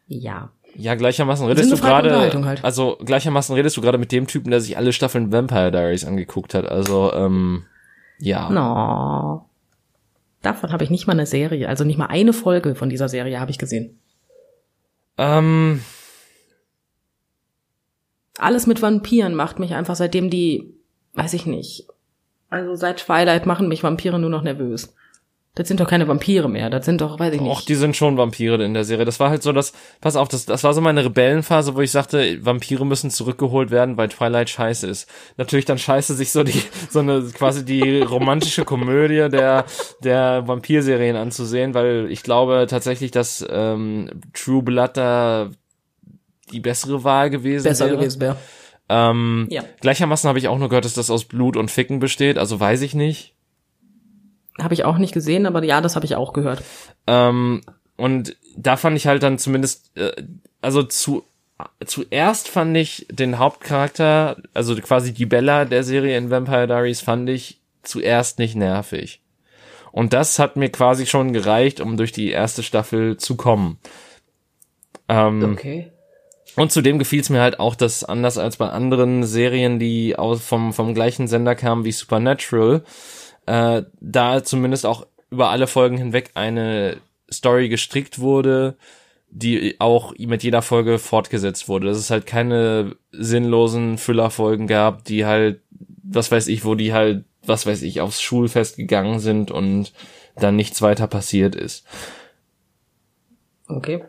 Ja. ja, gleichermaßen redest du gerade, halt. also gleichermaßen redest du gerade mit dem Typen, der sich alle Staffeln Vampire Diaries angeguckt hat, also, ähm, ja. No. Davon habe ich nicht mal eine Serie, also nicht mal eine Folge von dieser Serie habe ich gesehen. Ähm, alles mit Vampiren macht mich einfach, seitdem die, weiß ich nicht, also seit Twilight machen mich Vampire nur noch nervös. Das sind doch keine Vampire mehr, das sind doch, weiß ich nicht. Och, die sind schon Vampire in der Serie. Das war halt so, dass, pass auf, das, das war so meine Rebellenphase, wo ich sagte, Vampire müssen zurückgeholt werden, weil Twilight scheiße ist. Natürlich dann scheiße sich so die, so eine, quasi die romantische Komödie der, der Vampirserien anzusehen, weil ich glaube tatsächlich, dass ähm, True Blood da die bessere Wahl gewesen besser wäre. gewesen wäre. Ähm, Ja. Gleichermaßen habe ich auch nur gehört, dass das aus Blut und Ficken besteht, also weiß ich nicht. Habe ich auch nicht gesehen, aber ja, das habe ich auch gehört. Ähm, und da fand ich halt dann zumindest, äh, also zu, zuerst fand ich den Hauptcharakter, also quasi die Bella der Serie in Vampire Diaries, fand ich zuerst nicht nervig. Und das hat mir quasi schon gereicht, um durch die erste Staffel zu kommen. Ähm, Okay. Und zudem gefiel es mir halt auch, dass anders als bei anderen Serien, die aus, vom, vom gleichen Sender kamen wie Supernatural, äh, da zumindest auch über alle Folgen hinweg eine Story gestrickt wurde, die auch mit jeder Folge fortgesetzt wurde. Dass es halt keine sinnlosen Füllerfolgen gab, die halt, was weiß ich, wo die halt, was weiß ich, aufs Schulfest gegangen sind und dann nichts weiter passiert ist. Okay.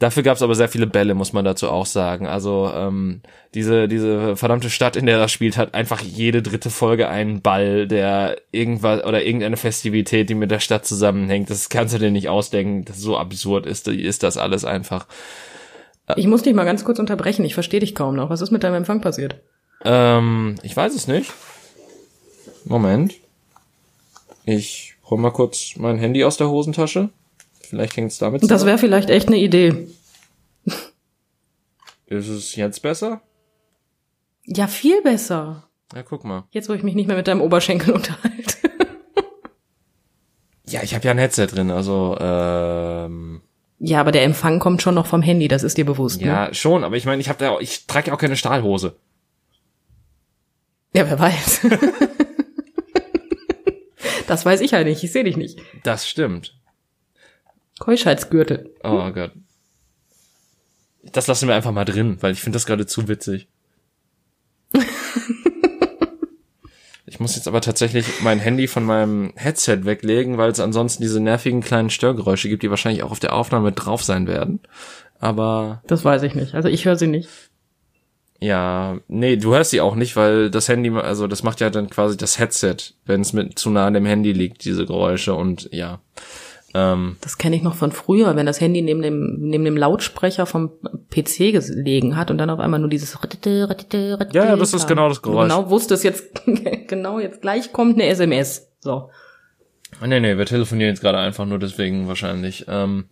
Dafür gab es aber sehr viele Bälle, muss man dazu auch sagen. Also ähm, diese diese verdammte Stadt, in der das spielt, hat einfach jede dritte Folge einen Ball, der irgendwas oder irgendeine Festivität, die mit der Stadt zusammenhängt. Das kannst du dir nicht ausdenken. Das ist so absurd ist, ist das alles einfach. Ich muss dich mal ganz kurz unterbrechen, ich verstehe dich kaum noch. Was ist mit deinem Empfang passiert? Ähm, ich weiß es nicht. Moment. Ich hol mal kurz mein Handy aus der Hosentasche. Vielleicht hängt's damit Das zusammen. wäre vielleicht echt eine Idee. Ist es jetzt besser? Ja, viel besser. Ja, guck mal. Jetzt, wo ich mich nicht mehr mit deinem Oberschenkel [LAUGHS] unterhalte. Ja, ich habe ja ein Headset drin, also ähm, Ja, aber der Empfang kommt schon noch vom Handy, das ist dir bewusst, ne? Ja, schon, aber ich meine, ich habe da, auch- ich trage ja auch keine Stahlhose. Ja, wer weiß. [LAUGHS] das weiß ich ja nicht, ich sehe dich nicht. Das stimmt. Keuschheitsgürtel. Oh Gott. Das lassen wir einfach mal drin, weil ich finde das gerade zu witzig. [LAUGHS] Ich muss jetzt aber tatsächlich mein Handy von meinem Headset weglegen, weil es ansonsten diese nervigen kleinen Störgeräusche gibt, die wahrscheinlich auch auf der Aufnahme drauf sein werden. Aber Das weiß ich nicht. Also ich höre sie nicht. ja, nee, du hörst sie auch nicht, weil das Handy, also das macht ja dann quasi das Headset, wenn es mit zu nah an dem Handy liegt, diese Geräusche und ja. Ähm, Das kenne ich noch von früher, wenn das Handy neben dem, neben dem Lautsprecher vom PC gelegen hat und dann auf einmal nur dieses Rittete, Rittete, Rittete Ja, ja, das ist genau das Geräusch. Genau wusste es jetzt, [LAUGHS] genau jetzt gleich kommt eine SMS. So. Nee, nee, wir telefonieren jetzt gerade einfach nur deswegen wahrscheinlich. Ähm,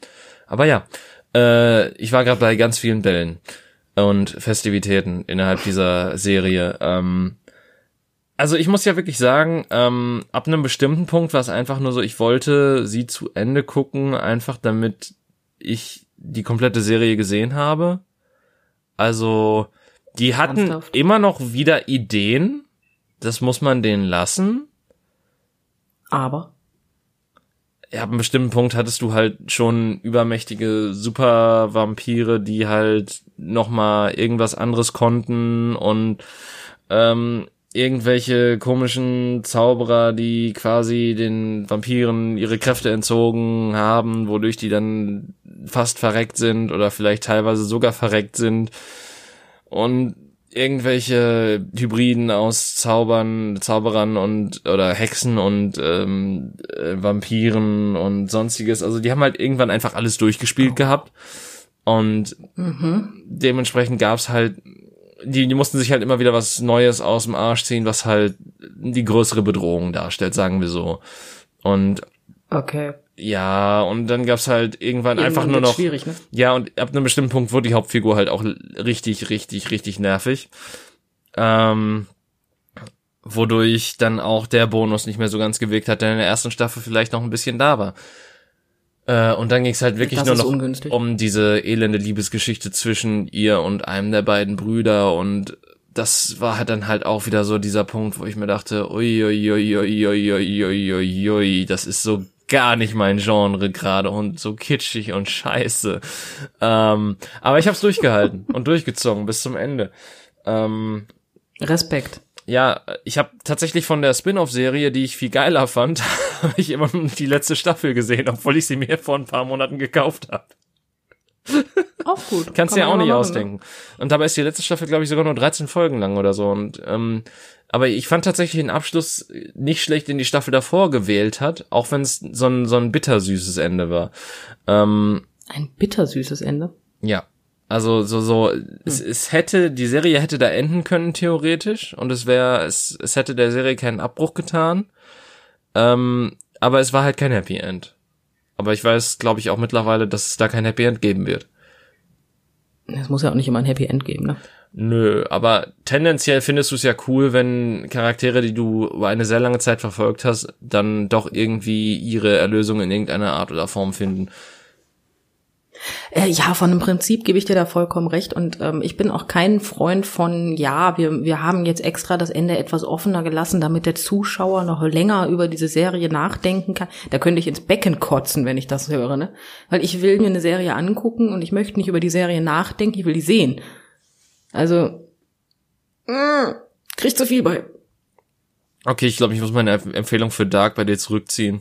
aber ja, äh, ich war gerade bei ganz vielen Bällen und Festivitäten innerhalb dieser Serie. Ähm, also ich muss ja wirklich sagen, ähm, ab einem bestimmten Punkt war es einfach nur so, ich wollte sie zu Ende gucken, einfach damit ich die komplette Serie gesehen habe. Also, die hatten Ernsthaft? immer noch wieder Ideen. Das muss man denen lassen. Aber. ja, ab einem bestimmten Punkt hattest du halt schon übermächtige Supervampire, die halt nochmal irgendwas anderes konnten und ähm, irgendwelche komischen Zauberer, die quasi den Vampiren ihre Kräfte entzogen haben, wodurch die dann fast verreckt sind oder vielleicht teilweise sogar verreckt sind. Und irgendwelche Hybriden aus Zaubern, Zauberern und oder Hexen und ähm, äh, Vampiren und sonstiges. Also die haben halt irgendwann einfach alles durchgespielt oh. gehabt. Und mhm. dementsprechend gab's halt die, die mussten sich halt immer wieder was Neues aus dem Arsch ziehen, was halt die größere Bedrohung darstellt, sagen wir so. Und okay. Ja, und dann gab's halt irgendwann, irgendwann einfach nur noch. Schwierig, ne? Ja, und ab einem bestimmten Punkt wurde die Hauptfigur halt auch richtig, richtig, richtig nervig. Ähm, wodurch dann auch der Bonus nicht mehr so ganz gewirkt hat, der in der ersten Staffel vielleicht noch ein bisschen da war. Äh, und dann ging es halt wirklich das nur noch ungünstig. um diese elende Liebesgeschichte zwischen ihr und einem der beiden Brüder und das war halt dann halt auch wieder so dieser Punkt, wo ich mir dachte, ui, ui, ui, ui, ui, ui, ui, ui, das ist so gar nicht mein Genre gerade und so kitschig und scheiße. Ähm, aber ich hab's durchgehalten und durchgezogen bis zum Ende. Ähm, Respekt ja, ich habe tatsächlich von der Spin-off-Serie, die ich viel geiler fand, [LAUGHS] habe ich immer die letzte Staffel gesehen, obwohl ich sie mir vor ein paar Monaten gekauft habe. Auch gut. [LAUGHS] Kannst du ja auch nicht machen, ne? ausdenken. Ne? Und dabei ist die letzte Staffel, glaube ich, sogar nur 13 Folgen lang oder so. Und ähm, aber ich fand tatsächlich den Abschluss nicht schlecht, den die Staffel davor gewählt hat, auch wenn es so ein, so ein bittersüßes Ende war. Ähm, ein bittersüßes Ende? Ja. Also so so hm. es, es hätte die Serie hätte da enden können theoretisch und es wäre es es hätte der Serie keinen Abbruch getan. Ähm, aber es war halt kein Happy End. Aber ich weiß, glaube ich, auch mittlerweile, dass es da kein Happy End geben wird. Es muss ja auch nicht immer ein Happy End geben, ne? Nö, aber tendenziell findest du es ja cool, wenn Charaktere, die du über eine sehr lange Zeit verfolgt hast, dann doch irgendwie ihre Erlösung in irgendeiner Art oder Form finden. Äh, ja, von dem Prinzip gebe ich dir da vollkommen recht. Und ähm, ich bin auch kein Freund von, ja, wir, wir haben jetzt extra das Ende etwas offener gelassen, damit der Zuschauer noch länger über diese Serie nachdenken kann. Da könnte ich ins Becken kotzen, wenn ich das höre, ne? Weil ich will mir eine Serie angucken und ich möchte nicht über die Serie nachdenken, ich will die sehen. Also, mh, mm, krieg zu viel bei. Okay, ich glaube, ich muss meine Empfehlung für Dark bei dir zurückziehen.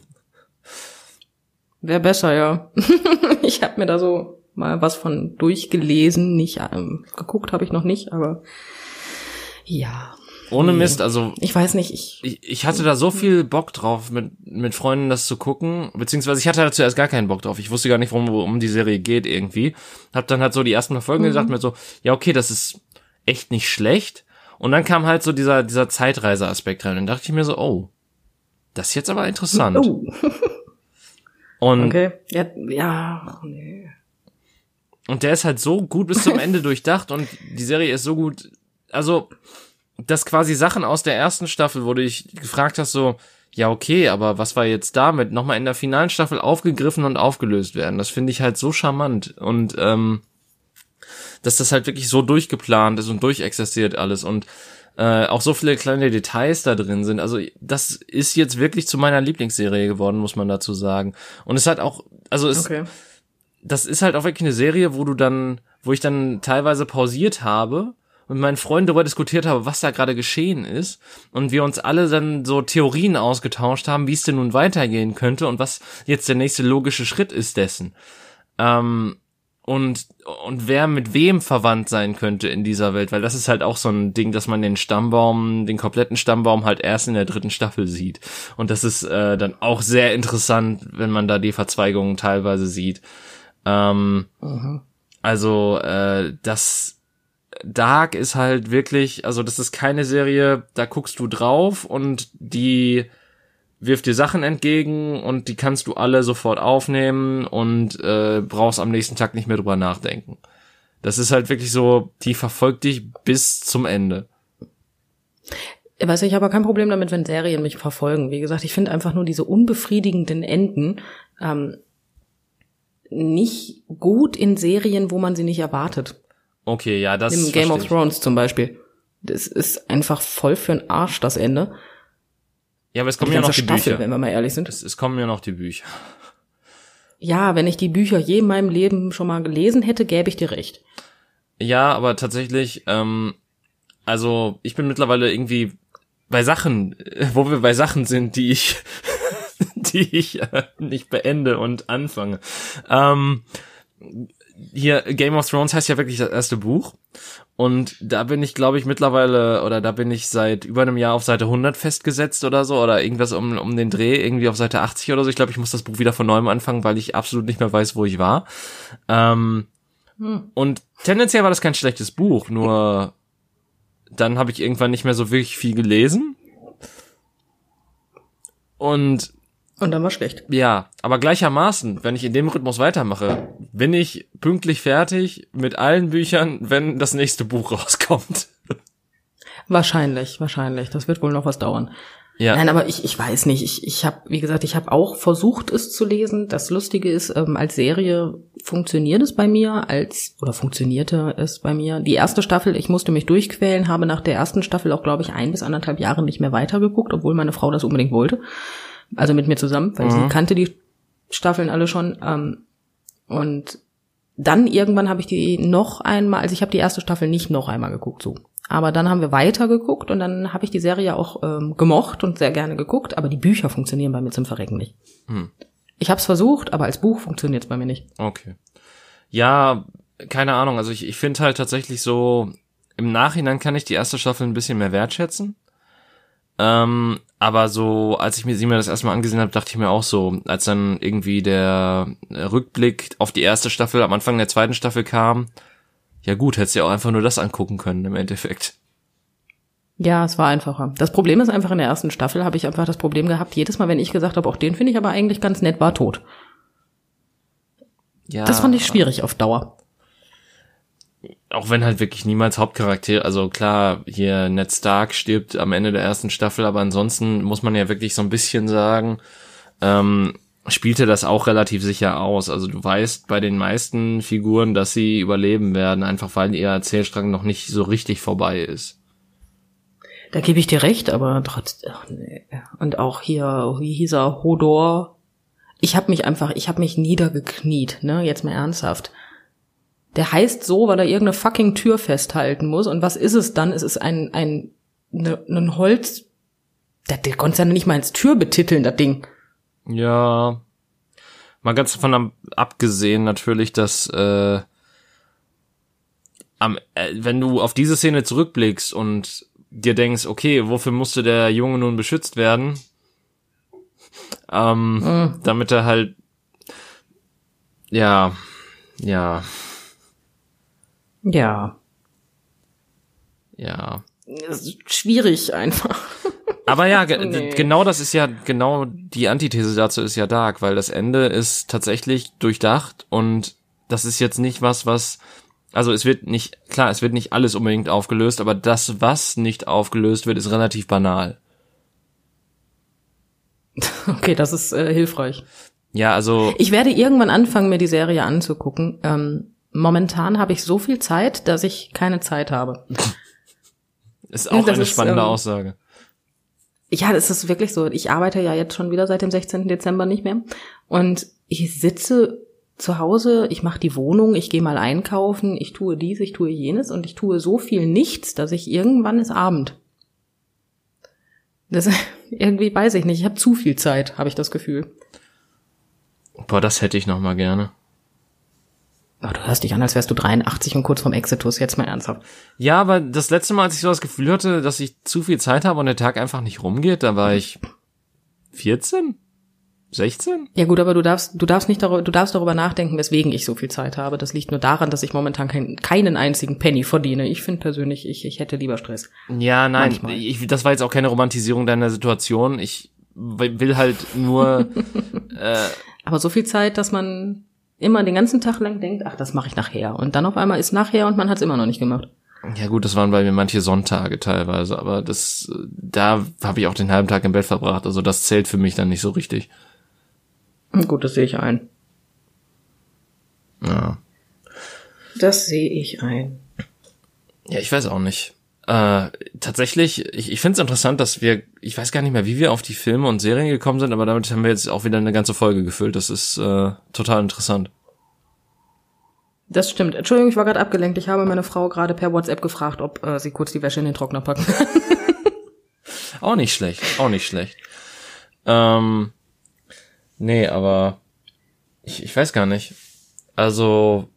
Wäre besser, ja. [LAUGHS] ich habe mir da so mal was von durchgelesen, nicht ähm, geguckt habe ich noch nicht, aber ja. Ohne Mist, also ich weiß nicht, ich, ich ich hatte da so viel Bock drauf, mit mit Freunden das zu gucken, beziehungsweise ich hatte da zuerst gar keinen Bock drauf. Ich wusste gar nicht, worum, worum die Serie geht irgendwie. Hab dann halt so die ersten Folgen mhm. gesagt, mir so, ja okay, das ist echt nicht schlecht. Und dann kam halt so dieser dieser Zeitreiseaspekt rein. Und dann dachte ich mir so, oh, das ist jetzt aber interessant. Oh. [LAUGHS] Und okay. Ja, ja, nee. Und der ist halt so gut bis zum Ende [LAUGHS] durchdacht und die Serie ist so gut, also, dass quasi Sachen aus der ersten Staffel, wo du dich gefragt hast, so, ja, okay, aber was war jetzt damit? Nochmal in der finalen Staffel aufgegriffen und aufgelöst werden. Das finde ich halt so charmant. Und ähm, dass das halt wirklich so durchgeplant ist und durchexistiert alles. Und äh, auch so viele kleine Details da drin sind. Also das ist jetzt wirklich zu meiner Lieblingsserie geworden, muss man dazu sagen. Und es hat auch, also es, okay. das ist halt auch wirklich eine Serie, wo du dann, wo ich dann teilweise pausiert habe und mit meinen Freunden darüber diskutiert habe, was da gerade geschehen ist und wir uns alle dann so Theorien ausgetauscht haben, wie es denn nun weitergehen könnte und was jetzt der nächste logische Schritt ist dessen. Ähm, und, und wer mit wem verwandt sein könnte in dieser Welt, weil das ist halt auch so ein Ding, dass man den Stammbaum, den kompletten Stammbaum halt erst in der dritten Staffel sieht. Und das ist äh, dann auch sehr interessant, wenn man da die Verzweigungen teilweise sieht. Ähm, mhm. Also, äh, das Dark ist halt wirklich, also das ist keine Serie, da guckst du drauf und die wirft dir Sachen entgegen und die kannst du alle sofort aufnehmen und äh, brauchst am nächsten Tag nicht mehr drüber nachdenken. Das ist halt wirklich so, die verfolgt dich bis zum Ende. Weißt du, ich habe kein Problem damit, wenn Serien mich verfolgen. Wie gesagt, ich finde einfach nur diese unbefriedigenden Enden ähm, nicht gut in Serien, wo man sie nicht erwartet. Okay, ja, das Im Game of Thrones zum Beispiel. Das ist einfach voll für den Arsch, das Ende. Ja, aber es kommen ja noch die Staffel, Bücher. wenn wir mal ehrlich sind. Es, es kommen ja noch die Bücher. Ja, wenn ich die Bücher je in meinem Leben schon mal gelesen hätte, gäbe ich dir recht. Ja, aber tatsächlich, ähm, also ich bin mittlerweile irgendwie bei Sachen, äh, wo wir bei Sachen sind, die ich, [LAUGHS] die ich äh, nicht beende und anfange. Ähm, hier Game of Thrones heißt ja wirklich das erste Buch und da bin ich glaube ich mittlerweile oder da bin ich seit über einem Jahr auf Seite 100 festgesetzt oder so oder irgendwas um, um den Dreh irgendwie auf Seite 80 oder so. Ich glaube, ich muss das Buch wieder von neuem anfangen, weil ich absolut nicht mehr weiß, wo ich war. Ähm, und tendenziell war das kein schlechtes Buch, nur dann habe ich irgendwann nicht mehr so wirklich viel gelesen. Und Und dann war schlecht. ja, aber gleichermaßen, wenn ich in dem Rhythmus weitermache, bin ich pünktlich fertig mit allen Büchern, wenn das nächste Buch rauskommt. Wahrscheinlich, wahrscheinlich. Das wird wohl noch was dauern. Ja, Nein, aber ich, ich weiß nicht. Ich, ich habe, wie gesagt, ich habe auch versucht, es zu lesen. Das Lustige ist, ähm, als Serie funktioniert es bei mir, als oder funktionierte es bei mir. Die erste Staffel, ich musste mich durchquälen, habe nach der ersten Staffel auch, glaube ich, ein bis anderthalb Jahre nicht mehr weitergeguckt, obwohl meine Frau das unbedingt wollte. Also mit mir zusammen, weil sie kannte die Staffeln alle schon. Ähm, und dann irgendwann habe ich die noch einmal, also ich habe die erste Staffel nicht noch einmal geguckt, so. Aber dann haben wir weiter geguckt und dann habe ich die Serie auch ähm, gemocht und sehr gerne geguckt, aber die Bücher funktionieren bei mir zum Verrecken nicht. Hm. Ich habe es versucht, aber als Buch funktioniert es bei mir nicht. okay. Ja, keine Ahnung. Also ich, ich finde halt tatsächlich so, im Nachhinein kann ich die erste Staffel ein bisschen mehr wertschätzen. Ähm, aber so, als ich mir sie mir das erstmal angesehen habe, dachte ich mir auch so, als dann irgendwie der Rückblick auf die erste Staffel am Anfang der zweiten Staffel kam, ja gut, hättest du ja auch einfach nur das angucken können im Endeffekt. Ja, es war einfacher. Das Problem ist einfach, in der ersten Staffel habe ich einfach das Problem gehabt, jedes Mal, wenn ich gesagt habe, auch den finde ich aber eigentlich ganz nett, war tot. Ja. Das fand ich schwierig auf Dauer. Auch wenn halt wirklich niemals Hauptcharakter, also klar, hier Ned Stark stirbt am Ende der ersten Staffel, aber ansonsten muss man ja wirklich so ein bisschen sagen, ähm, spielte das auch relativ sicher aus. Also du weißt bei den meisten Figuren, dass sie überleben werden, einfach weil ihr Erzählstrang noch nicht so richtig vorbei ist. Da gebe ich dir recht, aber trotzdem. nee. Und auch hier, wie hieß er, Hodor. Ich habe mich einfach, ich habe mich niedergekniet, ne, jetzt mal ernsthaft. Der heißt so, weil er irgendeine fucking Tür festhalten muss. Und was ist es dann? Es ist ein, ein, ne, ein Holz. Der, der konnte ja nicht mal als Tür betiteln, das Ding. Ja. Mal ganz davon ab- abgesehen natürlich, dass äh, am, äh, wenn du auf diese Szene zurückblickst und dir denkst, okay, wofür musste der Junge nun beschützt werden? Ähm, damit er halt ja, ja, Ja. ja. Schwierig einfach. Aber ja, ge [LAUGHS] Nee. genau das ist ja, genau die Antithese dazu ist ja Dark, weil das Ende ist tatsächlich durchdacht und das ist jetzt nicht was, was, also es wird nicht, klar, es wird nicht alles unbedingt aufgelöst, aber das, was nicht aufgelöst wird, ist relativ banal. [LAUGHS] Okay, das ist äh, hilfreich. Ja, also, Ich werde irgendwann anfangen, mir die Serie anzugucken. Ähm, momentan habe ich so viel Zeit, dass ich keine Zeit habe. [LAUGHS] ist auch das eine ist, spannende ähm, Aussage. Ja, das ist wirklich so. Ich arbeite ja jetzt schon wieder seit dem 16. Dezember nicht mehr. Und ich sitze zu Hause, ich mache die Wohnung, ich gehe mal einkaufen, ich tue dies, ich tue jenes und ich tue so viel nichts, dass ich irgendwann ist Abend. Das [LAUGHS] irgendwie weiß ich nicht. Ich habe zu viel Zeit, habe ich das Gefühl. Boah, das hätte ich noch mal gerne. Oh, du hörst dich an, als wärst du 83 und kurz vorm Exitus. Jetzt mal ernsthaft. Ja, aber das letzte Mal, als ich so das Gefühl hatte, dass ich zu viel Zeit habe und der Tag einfach nicht rumgeht, da war ich 14? 16? Ja gut, aber du darfst, du darfst nicht darüber, du darfst darüber nachdenken, weswegen ich so viel Zeit habe. Das liegt nur daran, dass ich momentan kein, keinen einzigen Penny verdiene. Ich finde persönlich, ich, ich hätte lieber Stress. Ja, nein, Manchmal. ich, das war jetzt auch keine Romantisierung deiner Situation. Ich will halt nur, [LAUGHS] Aber so viel Zeit, dass man immer den ganzen Tag lang denkt, ach, das mache ich nachher. Und dann auf einmal ist nachher und man hat es immer noch nicht gemacht. ja gut, das waren bei mir manche Sonntage teilweise, aber das, da habe ich auch den halben Tag im Bett verbracht. Also das zählt für mich dann nicht so richtig. Gut, das sehe ich ein. Ja, Das sehe ich ein. ja ich weiß auch nicht. Äh, tatsächlich, ich, ich finde es interessant, dass wir, ich weiß gar nicht mehr, wie wir auf die Filme und Serien gekommen sind, aber damit haben wir jetzt auch wieder eine ganze Folge gefüllt. Das ist äh, total interessant. Das stimmt. Entschuldigung, ich war gerade abgelenkt. Ich habe meine Frau gerade per WhatsApp gefragt, ob äh, sie kurz die Wäsche in den Trockner packen kann. [LAUGHS] auch nicht schlecht, auch nicht schlecht. Ähm, nee, aber ich, ich weiß gar nicht. Also,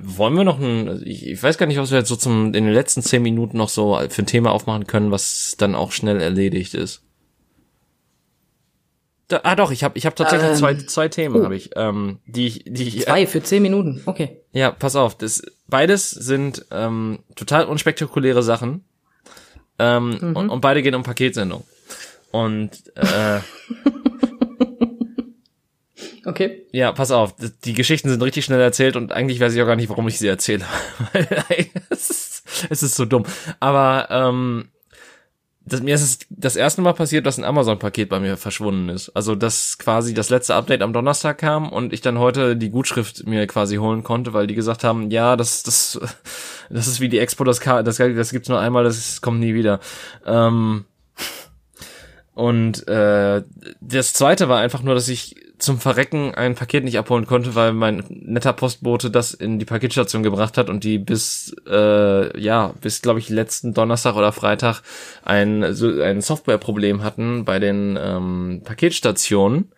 wollen wir noch ein, also ich, ich weiß gar nicht, was wir jetzt so zum, in den letzten zehn Minuten noch so für ein Thema aufmachen können, was dann auch schnell erledigt ist. Da, ah doch, ich habe ich hab tatsächlich ähm, zwei, zwei Themen, oh. habe ich, ähm, die ich, die ich. Zwei für zehn Minuten, okay. Ja, pass auf, das beides sind ähm, total unspektakuläre Sachen. Ähm, mhm. und, und beide gehen um Paketsendung. Und äh, [LAUGHS] Okay. Ja, pass auf, die Geschichten sind richtig schnell erzählt und eigentlich weiß ich auch gar nicht, warum ich sie erzähle. [LAUGHS] es, ist, es ist so dumm. Aber ähm, das, mir ist es das erste Mal passiert, dass ein Amazon-Paket bei mir verschwunden ist. Also dass quasi das letzte Update am Donnerstag kam und ich dann heute die Gutschrift mir quasi holen konnte, weil die gesagt haben, ja, das, das, das ist wie die Expo, das, das, das gibt's nur einmal, das kommt nie wieder. Ähm, und äh, das zweite war einfach nur, dass ich zum Verrecken ein Paket nicht abholen konnte, weil mein netter Postbote das in die Paketstation gebracht hat und die bis äh, ja bis glaube ich letzten Donnerstag oder Freitag ein so ein Softwareproblem hatten bei den ähm, Paketstationen.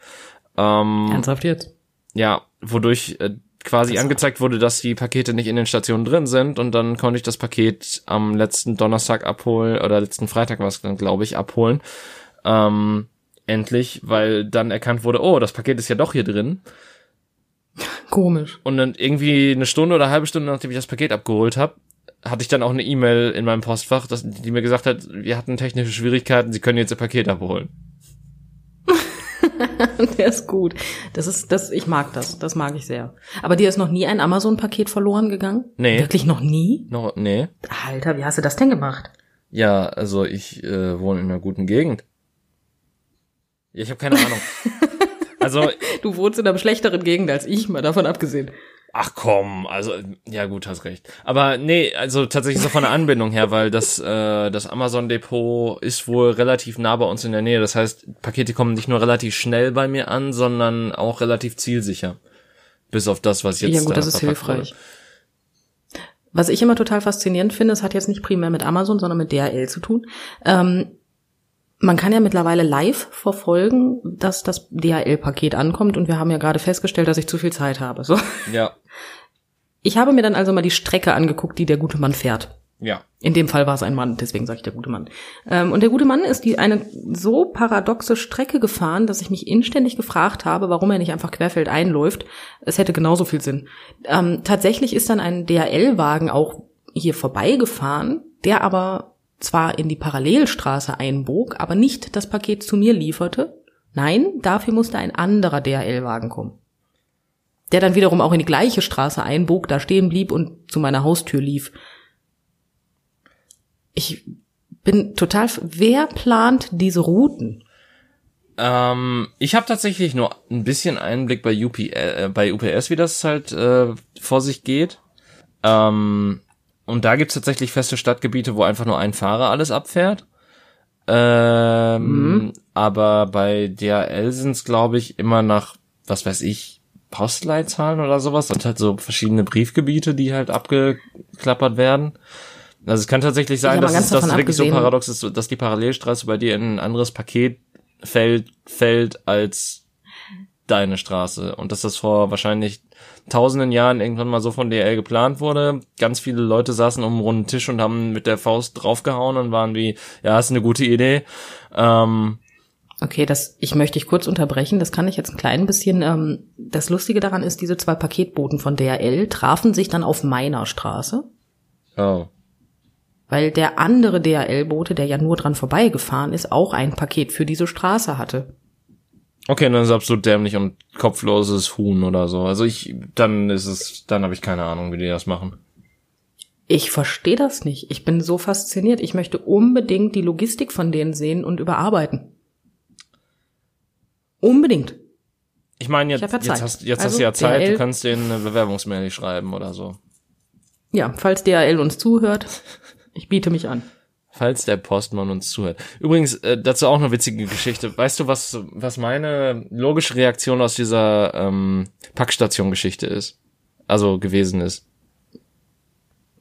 Ähm, Ernsthaft jetzt? Ja, wodurch äh, quasi das angezeigt wurde, dass die Pakete nicht in den Stationen drin sind und dann konnte ich das Paket am letzten Donnerstag abholen oder letzten Freitag war es dann glaube ich abholen. Ähm, endlich, weil dann erkannt wurde, oh, das Paket ist ja doch hier drin. Komisch. Und dann irgendwie eine Stunde oder eine halbe Stunde, nachdem ich das Paket abgeholt habe, hatte ich dann auch eine E-Mail in meinem Postfach, dass, die mir gesagt hat, wir hatten technische Schwierigkeiten, Sie können jetzt Ihr Paket abholen. [LAUGHS] Der ist gut. Das ist, das, ich mag das. Das mag ich sehr. Aber dir ist noch nie ein Amazon-Paket verloren gegangen? Nee. Wirklich noch nie? Noch, nee. Alter, wie hast du das denn gemacht? Ja, also ich äh, wohne in einer guten Gegend. Ja, ich habe keine Ahnung. [LAUGHS] also du wohnst in einer schlechteren Gegend als ich, mal davon abgesehen. Ach komm, also ja gut, hast recht. Aber nee, also tatsächlich so von der Anbindung her, weil das äh, das Amazon Depot ist wohl relativ nah bei uns in der Nähe. Das heißt, Pakete kommen nicht nur relativ schnell bei mir an, sondern auch relativ zielsicher. Bis auf das, was jetzt Ja gut, da das ist hilfreich. Wurde. Was ich immer total faszinierend finde, es hat jetzt nicht primär mit Amazon, sondern mit DHL zu tun. Ähm, man kann ja mittlerweile live verfolgen, dass das DHL-Paket ankommt und wir haben ja gerade festgestellt, dass ich zu viel Zeit habe. So. Ja. Ich habe mir dann also mal die Strecke angeguckt, die der gute Mann fährt. Ja. In dem Fall war es ein Mann, deswegen sage ich der gute Mann. Ähm, und der gute Mann ist die eine so paradoxe Strecke gefahren, dass ich mich inständig gefragt habe, warum er nicht einfach querfeld einläuft. Es hätte genauso viel Sinn. Ähm, tatsächlich ist dann ein DHL-Wagen auch hier vorbeigefahren, der aber zwar in die Parallelstraße einbog, aber nicht das Paket zu mir lieferte. Nein, dafür musste ein anderer DHL-Wagen kommen. Der dann wiederum auch in die gleiche Straße einbog, da stehen blieb und zu meiner Haustür lief. Ich bin total. Wer plant diese Routen? Ähm, ich habe tatsächlich nur ein bisschen Einblick bei, UP, äh, bei UPS, wie das halt äh, vor sich geht. Ähm, und da gibt's tatsächlich feste Stadtgebiete, wo einfach nur ein Fahrer alles abfährt. Ähm, mhm. Aber bei DHL sind's, glaube ich, immer nach, was weiß ich, Postleitzahlen oder sowas. Und halt so verschiedene Briefgebiete, die halt abgeklappert werden. Also es kann tatsächlich sein, dass es das wirklich abgesehen. so paradox ist, dass die Parallelstraße bei dir in ein anderes Paket fällt, fällt als deine Straße. Und dass das vor wahrscheinlich tausenden Jahren irgendwann mal so von DL geplant wurde. Ganz viele Leute saßen um einen runden Tisch und haben mit der Faust draufgehauen und waren wie, ja, ist eine gute Idee. Ähm, Okay, das, ich möchte dich kurz unterbrechen. Das kann ich jetzt ein klein bisschen. Ähm, das Lustige daran ist, diese zwei Paketboten von DHL trafen sich dann auf meiner Straße. Oh. Weil der andere DHL-Bote, der ja nur dran vorbeigefahren ist, auch ein Paket für diese Straße hatte. Okay, dann ist es absolut dämlich und kopfloses Huhn oder so. Also ich, dann ist es, dann habe ich keine Ahnung, wie die das machen. Ich verstehe das nicht. Ich bin so fasziniert. Ich möchte unbedingt die Logistik von denen sehen und überarbeiten. Unbedingt. Ich meine, jetzt, ich ja jetzt, hast, jetzt also, hast du ja Zeit, DHL, du kannst denen eine Bewerbungsmail schreiben oder so. Ja, falls DHL uns zuhört, Ich biete mich an. Falls der Postmann uns zuhört. Übrigens, äh, dazu auch eine witzige Geschichte. Weißt du, was, was meine logische Reaktion aus dieser ähm, Packstation-Geschichte ist? Also gewesen ist.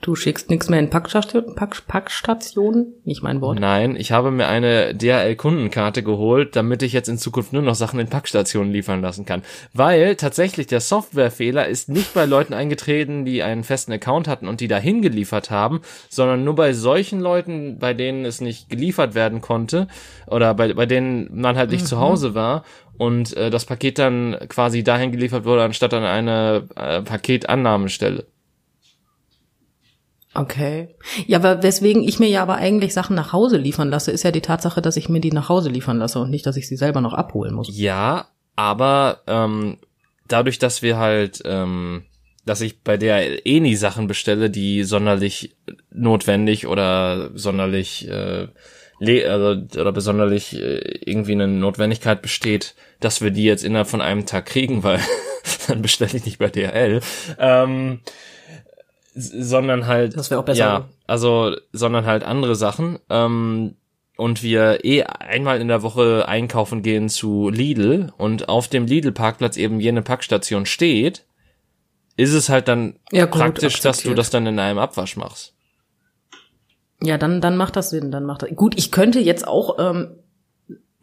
Du schickst nichts mehr in Packstation, Pack, Packstationen? Nicht mein Wort. Nein, ich habe mir eine DHL-Kundenkarte geholt, damit ich jetzt in Zukunft nur noch Sachen in Packstationen liefern lassen kann. Weil tatsächlich der Softwarefehler ist nicht bei Leuten eingetreten, die einen festen Account hatten und die dahin geliefert haben, sondern nur bei solchen Leuten, bei denen es nicht geliefert werden konnte oder bei, bei denen man halt nicht mhm. zu Hause war und äh, das Paket dann quasi dahin geliefert wurde, anstatt an eine äh, Paketannahmestelle. Okay. Ja, aber weswegen ich mir ja aber eigentlich Sachen nach Hause liefern lasse, ist ja die Tatsache, dass ich mir die nach Hause liefern lasse und nicht, dass ich sie selber noch abholen muss. Ja, aber ähm, dadurch, dass wir halt, ähm, dass ich bei der eh nie Sachen bestelle, die sonderlich notwendig oder sonderlich äh, also, oder besonderlich äh, irgendwie eine Notwendigkeit besteht, dass wir die jetzt innerhalb von einem Tag kriegen, weil [LAUGHS] dann bestelle ich nicht bei DHL. Ähm, sondern halt das wäre auch besser. Ja, also sondern halt andere Sachen. Ähm, und wir eh einmal in der Woche einkaufen gehen zu Lidl und auf dem Lidl Parkplatz eben jene Packstation steht, ist es halt dann ja, gut, praktisch, akzeptiert. dass du das dann in einem Abwasch machst. Ja, dann dann macht das Sinn, dann macht das. Gut, ich könnte jetzt auch ähm,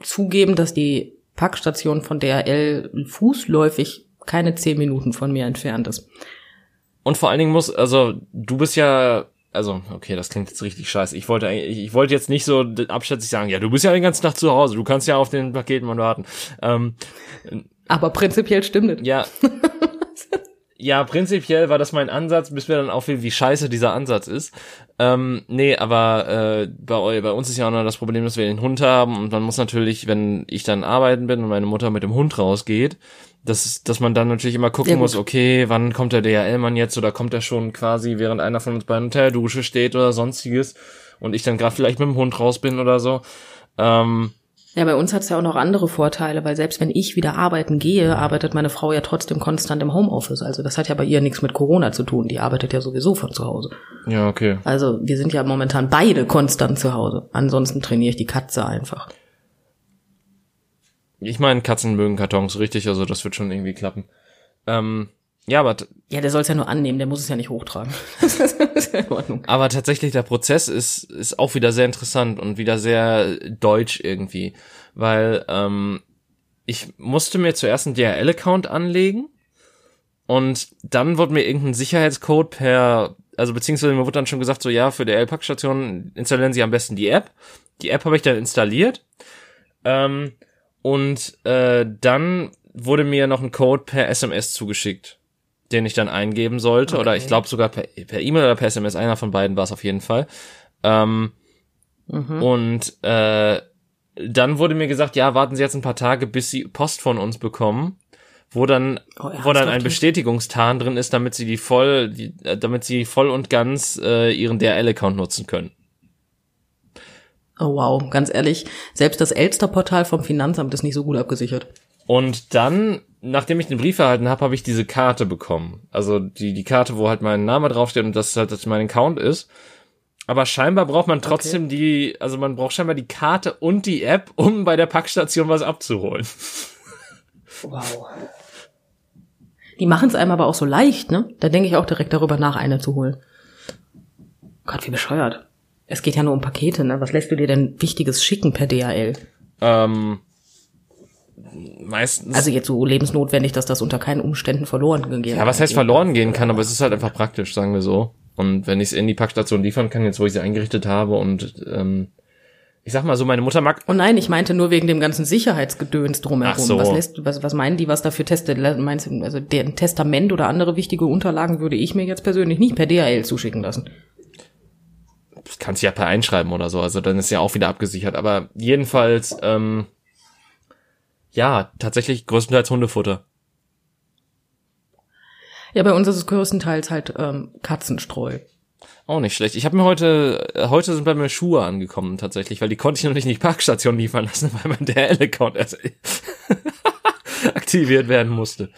zugeben, dass die Packstation von DHL fußläufig keine zehn Minuten von mir entfernt ist. Und vor allen Dingen muss, also du bist ja, also okay, das klingt jetzt richtig scheiße. Ich wollte ich, ich wollte jetzt nicht so abschätzig sagen, ja, du bist ja den ganzen Tag zu Hause, du kannst ja auf den Paketen warten. Ähm, Aber prinzipiell stimmt es. Ja. [LAUGHS] ja, prinzipiell war das mein Ansatz, bis mir dann auffiel, wie scheiße dieser Ansatz ist. Ähm, nee, aber äh, bei, bei uns ist ja auch noch das Problem, dass wir den Hund haben und man muss natürlich, wenn ich dann arbeiten bin und meine Mutter mit dem Hund rausgeht, dass, dass man dann natürlich immer gucken ja, muss, okay, wann kommt der DHL-Mann jetzt oder kommt er schon quasi, während einer von uns bei der Dusche steht oder sonstiges und ich dann gerade vielleicht mit dem Hund raus bin oder so. Ähm, ja, bei uns hat es ja auch noch andere Vorteile, weil selbst wenn ich wieder arbeiten gehe, arbeitet meine Frau ja trotzdem konstant im Homeoffice. Also das hat ja bei ihr nichts mit Corona zu tun. Die arbeitet ja sowieso von zu Hause. Ja, okay. Also wir sind ja momentan beide konstant zu Hause. Ansonsten trainiere ich die Katze einfach. Ich meine, Katzen mögen Kartons, richtig, also das wird schon irgendwie klappen. Ähm, ja, aber ja, der soll es ja nur annehmen, der muss es ja nicht hochtragen. [LAUGHS] aber tatsächlich der Prozess ist ist auch wieder sehr interessant und wieder sehr deutsch irgendwie, weil ähm, ich musste mir zuerst einen DHL-Account anlegen und dann wurde mir irgendein Sicherheitscode per also beziehungsweise mir wurde dann schon gesagt so ja für DHL Packstation installieren Sie am besten die App. Die App habe ich dann installiert. Ähm, und äh, dann wurde mir noch ein Code per SMS zugeschickt, den ich dann eingeben sollte. Okay. Oder ich glaube sogar per E-Mail oder per SMS, einer von beiden war es auf jeden Fall. Ähm, mhm. Und äh, dann wurde mir gesagt, ja, warten Sie jetzt ein paar Tage, bis Sie Post von uns bekommen, wo dann, oh, wo dann ein Bestätigungstarn drin ist, damit Sie die voll, die, äh, damit Sie voll und ganz äh, Ihren DRL-Account nutzen können. Oh wow, ganz ehrlich, selbst das Elster-Portal vom Finanzamt ist nicht so gut abgesichert. Und dann, nachdem ich den Brief erhalten habe, habe ich diese Karte bekommen. Also die, die Karte, wo halt mein Name draufsteht und das halt das mein Account ist. Aber scheinbar braucht man trotzdem okay. die, also man braucht scheinbar die Karte und die App, um bei der Packstation was abzuholen. Wow. Die machen es einem aber auch so leicht, ne? Da denke ich auch direkt darüber nach, eine zu holen. Gott, wie bescheuert. Es geht ja nur um Pakete, ne? Was lässt du dir denn Wichtiges schicken per DHL? Ähm, meistens. Also jetzt so lebensnotwendig, dass das unter keinen Umständen verloren gehen kann. Ja, was heißt verloren gehen kann, aber es ist halt einfach praktisch, sagen wir so. Und wenn ich es in die Packstation liefern kann, jetzt wo ich sie eingerichtet habe und ähm, ich sag mal so, meine Mutter mag. Oh nein, ich meinte nur wegen dem ganzen Sicherheitsgedöns drumherum. Ach so. Was lässt, was, was meinen die, was dafür testet? Meinst du, also der Testament oder andere wichtige Unterlagen würde ich mir jetzt persönlich nicht per DHL zuschicken lassen kannst ja per einschreiben oder so, also dann ist ja auch wieder abgesichert. Aber jedenfalls, ähm, ja, tatsächlich größtenteils Hundefutter. Ja, bei uns ist es größtenteils halt ähm, Katzenstreu. Auch nicht schlecht. Ich habe mir heute, äh, heute sind bei mir Schuhe angekommen tatsächlich, weil die konnte ich noch nicht in die Parkstation liefern lassen, [LAUGHS] weil mein DL-Account erst [LAUGHS] aktiviert werden musste.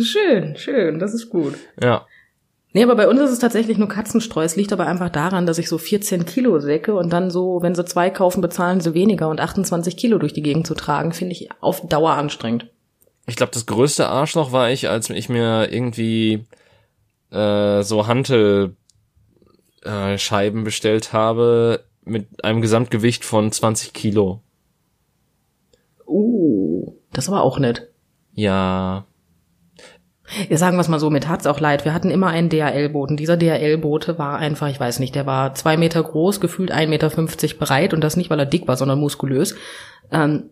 Schön, schön, das ist gut. Ja. Nee, aber bei uns ist es tatsächlich nur Katzenstreu. Es liegt aber einfach daran, dass ich so 14 Kilo säcke und dann so, wenn sie zwei kaufen, bezahlen sie weniger und 28 Kilo durch die Gegend zu tragen, finde ich auf Dauer anstrengend. Ich glaube, das größte Arschloch war ich, als ich mir irgendwie äh, so Hantelscheiben äh, Scheiben bestellt habe mit einem Gesamtgewicht von 20 Kilo. Uh, das war auch nett. Ja, Ja, sagen wir es mal so, mit hat's auch leid. Wir hatten immer einen DHL-Boten. Dieser DHL-Bote war einfach, ich weiß nicht, der war zwei Meter groß, gefühlt 1,50 Meter breit und das nicht, weil er dick war, sondern muskulös. Ähm,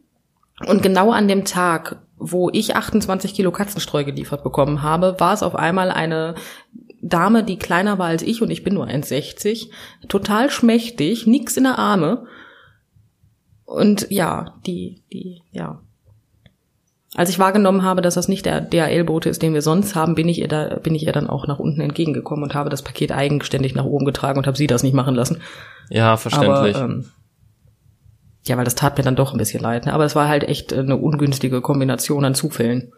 und genau an dem Tag, wo ich 28 Kilo Katzenstreu geliefert bekommen habe, war es auf einmal eine Dame, die kleiner war als ich und ich bin nur 1,60, total schmächtig, nix in der Arme. Und ja, die, die, ja, als ich wahrgenommen habe, dass das nicht der DHL-Bote ist, den wir sonst haben, bin ich ihr da, bin ich ihr dann auch nach unten entgegengekommen und habe das Paket eigenständig nach oben getragen und habe sie das nicht machen lassen. ja, verständlich. Aber, ähm, ja, weil das tat mir dann doch ein bisschen leid. Ne? Aber es war halt echt eine ungünstige Kombination an Zufällen.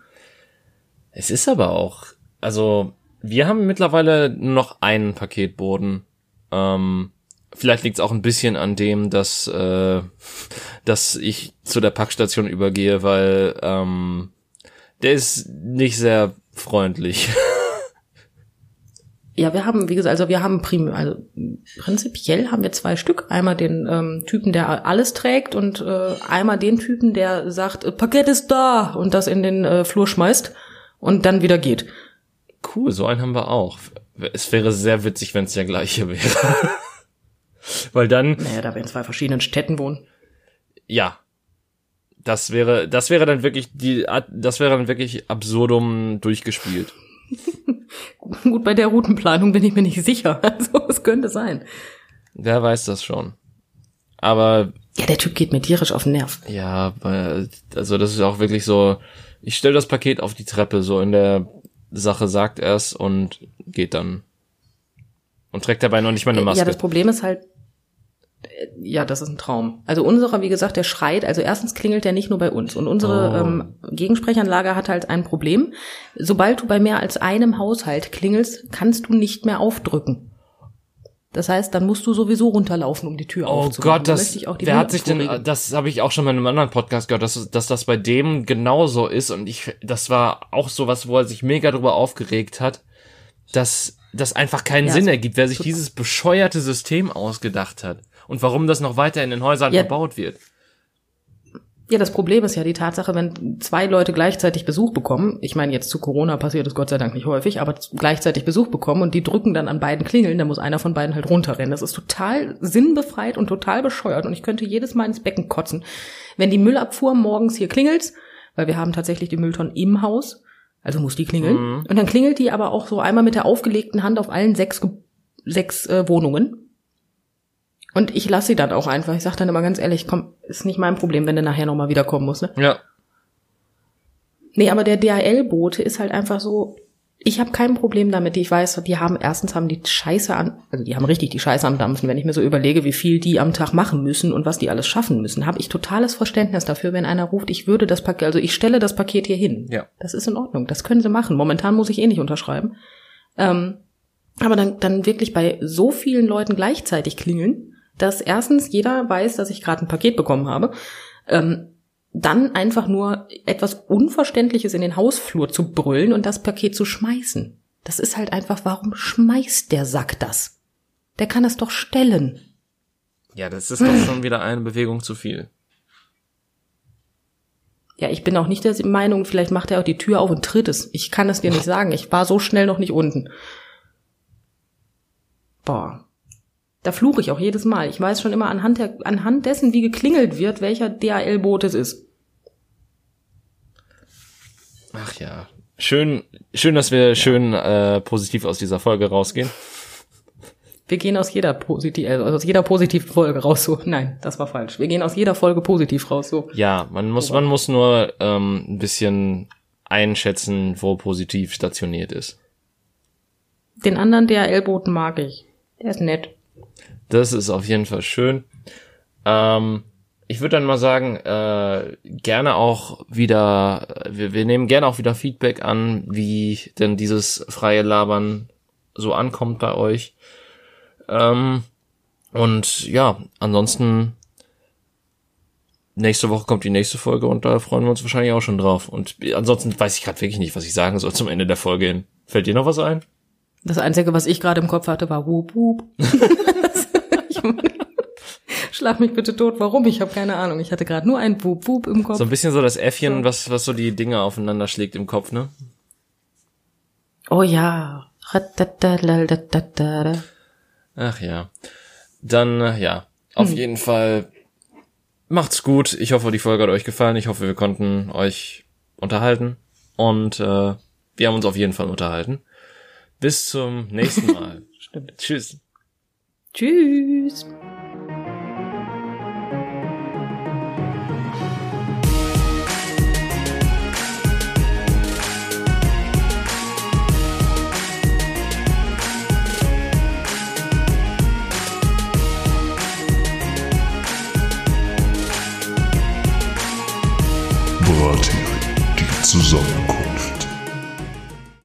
Es ist aber auch, also wir haben mittlerweile noch einen Paketboden. Ähm, vielleicht liegt es auch ein bisschen an dem, dass, äh, dass ich zu der Packstation übergehe, weil ähm, der ist nicht sehr freundlich. [LAUGHS] Ja, wir haben, wie gesagt, also wir haben prim also prinzipiell haben wir zwei Stück. Einmal den ähm, Typen, der alles trägt und äh, einmal den Typen, der sagt, äh, Paket ist da und das in den äh, Flur schmeißt und dann wieder geht. cool, so einen haben wir auch. Es wäre sehr witzig, wenn es der gleiche wäre. [LAUGHS] weil dann, Naja, da wir in zwei verschiedenen Städten wohnen. ja, das wäre, das wäre dann wirklich die, das wäre dann wirklich absurdum durchgespielt. [LAUGHS] Gut, bei der Routenplanung bin ich mir nicht sicher. [LAUGHS] Also, es könnte sein. Wer weiß das schon. Aber Ja, der Typ geht mir tierisch auf den Nerv. ja, also das ist auch wirklich so, ich stelle das Paket auf die Treppe, so in der Sache sagt er es und geht dann. Und trägt dabei noch nicht mal eine Maske. Ja, das Problem ist halt, ja, das ist ein Traum. Also unserer, wie gesagt, der schreit. Also erstens klingelt der nicht nur bei uns. Und unsere Oh. ähm, Gegensprechanlage hat halt ein Problem. Sobald du bei mehr als einem Haushalt klingelst, kannst du nicht mehr aufdrücken. Das heißt, dann musst du sowieso runterlaufen, um die Tür Oh aufzumachen. Gott, Da das, wer hat sich denn, das habe ich auch schon mal in einem anderen Podcast gehört, dass, dass das bei dem genauso ist und ich, das war auch sowas, wo er sich mega drüber aufgeregt hat, dass das einfach keinen Ja, Sinn ergibt, wer sich dieses bescheuerte System ausgedacht hat und warum das noch weiter in den Häusern Ja. verbaut wird. Ja, das Problem ist ja die Tatsache, wenn zwei Leute gleichzeitig Besuch bekommen, ich meine, jetzt zu Corona passiert es Gott sei Dank nicht häufig, aber gleichzeitig Besuch bekommen und die drücken dann an beiden Klingeln, dann muss einer von beiden halt runterrennen. Das ist total sinnbefreit und total bescheuert und ich könnte jedes Mal ins Becken kotzen. Wenn die Müllabfuhr morgens hier klingelt, weil wir haben tatsächlich die Mülltonnen im Haus, also muss die klingeln, Mhm. und dann klingelt die aber auch so einmal mit der aufgelegten Hand auf allen sechs, sechs äh, Wohnungen. Und ich lasse sie dann auch einfach. Ich sage dann immer ganz ehrlich, komm, ist nicht mein Problem, wenn du nachher nochmal wiederkommen musst. Ne? Ja. Nee, aber der DHL-Bote ist halt einfach so, ich habe kein Problem damit. Ich weiß, die haben, erstens haben die Scheiße an, also die haben richtig die Scheiße am Dampfen. Wenn ich mir so überlege, wie viel die am Tag machen müssen und was die alles schaffen müssen, habe ich totales Verständnis dafür, wenn einer ruft, ich würde das Paket, also ich stelle das Paket hier hin. Ja. Das ist in Ordnung. Das können sie machen. Momentan muss ich eh nicht unterschreiben. Ähm, aber dann, dann wirklich bei so vielen Leuten gleichzeitig klingeln, dass erstens jeder weiß, dass ich gerade ein Paket bekommen habe, ähm, dann einfach nur etwas Unverständliches in den Hausflur zu brüllen und das Paket zu schmeißen. Das ist halt einfach, warum schmeißt der Sack das? Der kann es doch stellen. Ja, das ist doch schon wieder eine Bewegung zu viel. Ja, ich bin auch nicht der Meinung, vielleicht macht er auch die Tür auf und tritt es. Ich kann es dir nicht sagen. Ich war so schnell noch nicht unten. Boah. Da fluche ich auch jedes Mal. Ich weiß schon immer anhand, der, anhand dessen, wie geklingelt wird, welcher DHL-Boot es ist. Ach ja. Schön, schön, dass wir schön äh, positiv aus dieser Folge rausgehen. Wir gehen aus jeder positiv, also aus jeder positiven Folge raus so. Nein, das war falsch. Wir gehen aus jeder Folge positiv raus so. Ja, man muss, man muss nur ähm, ein bisschen einschätzen, wo positiv stationiert ist. Den anderen DHL-Boten mag ich. Der ist nett. Das ist auf jeden Fall schön. Ähm, ich würde dann mal sagen, äh, gerne auch wieder, wir, wir nehmen gerne auch wieder Feedback an, wie denn dieses freie Labern so ankommt bei euch. Ähm, und ja, ansonsten nächste Woche kommt die nächste Folge und da freuen wir uns wahrscheinlich auch schon drauf. Und ansonsten weiß ich gerade wirklich nicht, was ich sagen soll zum Ende der Folge hin. Fällt dir noch was ein? Das Einzige, was ich gerade im Kopf hatte, war Wup Wup. [LAUGHS] Schlag mich bitte tot. Warum? Ich habe keine Ahnung. Ich hatte gerade nur ein Wup Wup im Kopf. So ein bisschen so das Äffchen, so. was, was so die Dinge aufeinander schlägt im Kopf, ne? Oh ja. Ach ja. Dann, äh, ja. Auf hm. jeden Fall macht's gut. Ich hoffe, die Folge hat euch gefallen. Ich hoffe, wir konnten euch unterhalten. Und äh, wir haben uns auf jeden Fall unterhalten. Bis zum nächsten [LAUGHS] Mal. Stimmt. Tschüss. Tschüss. Zusammen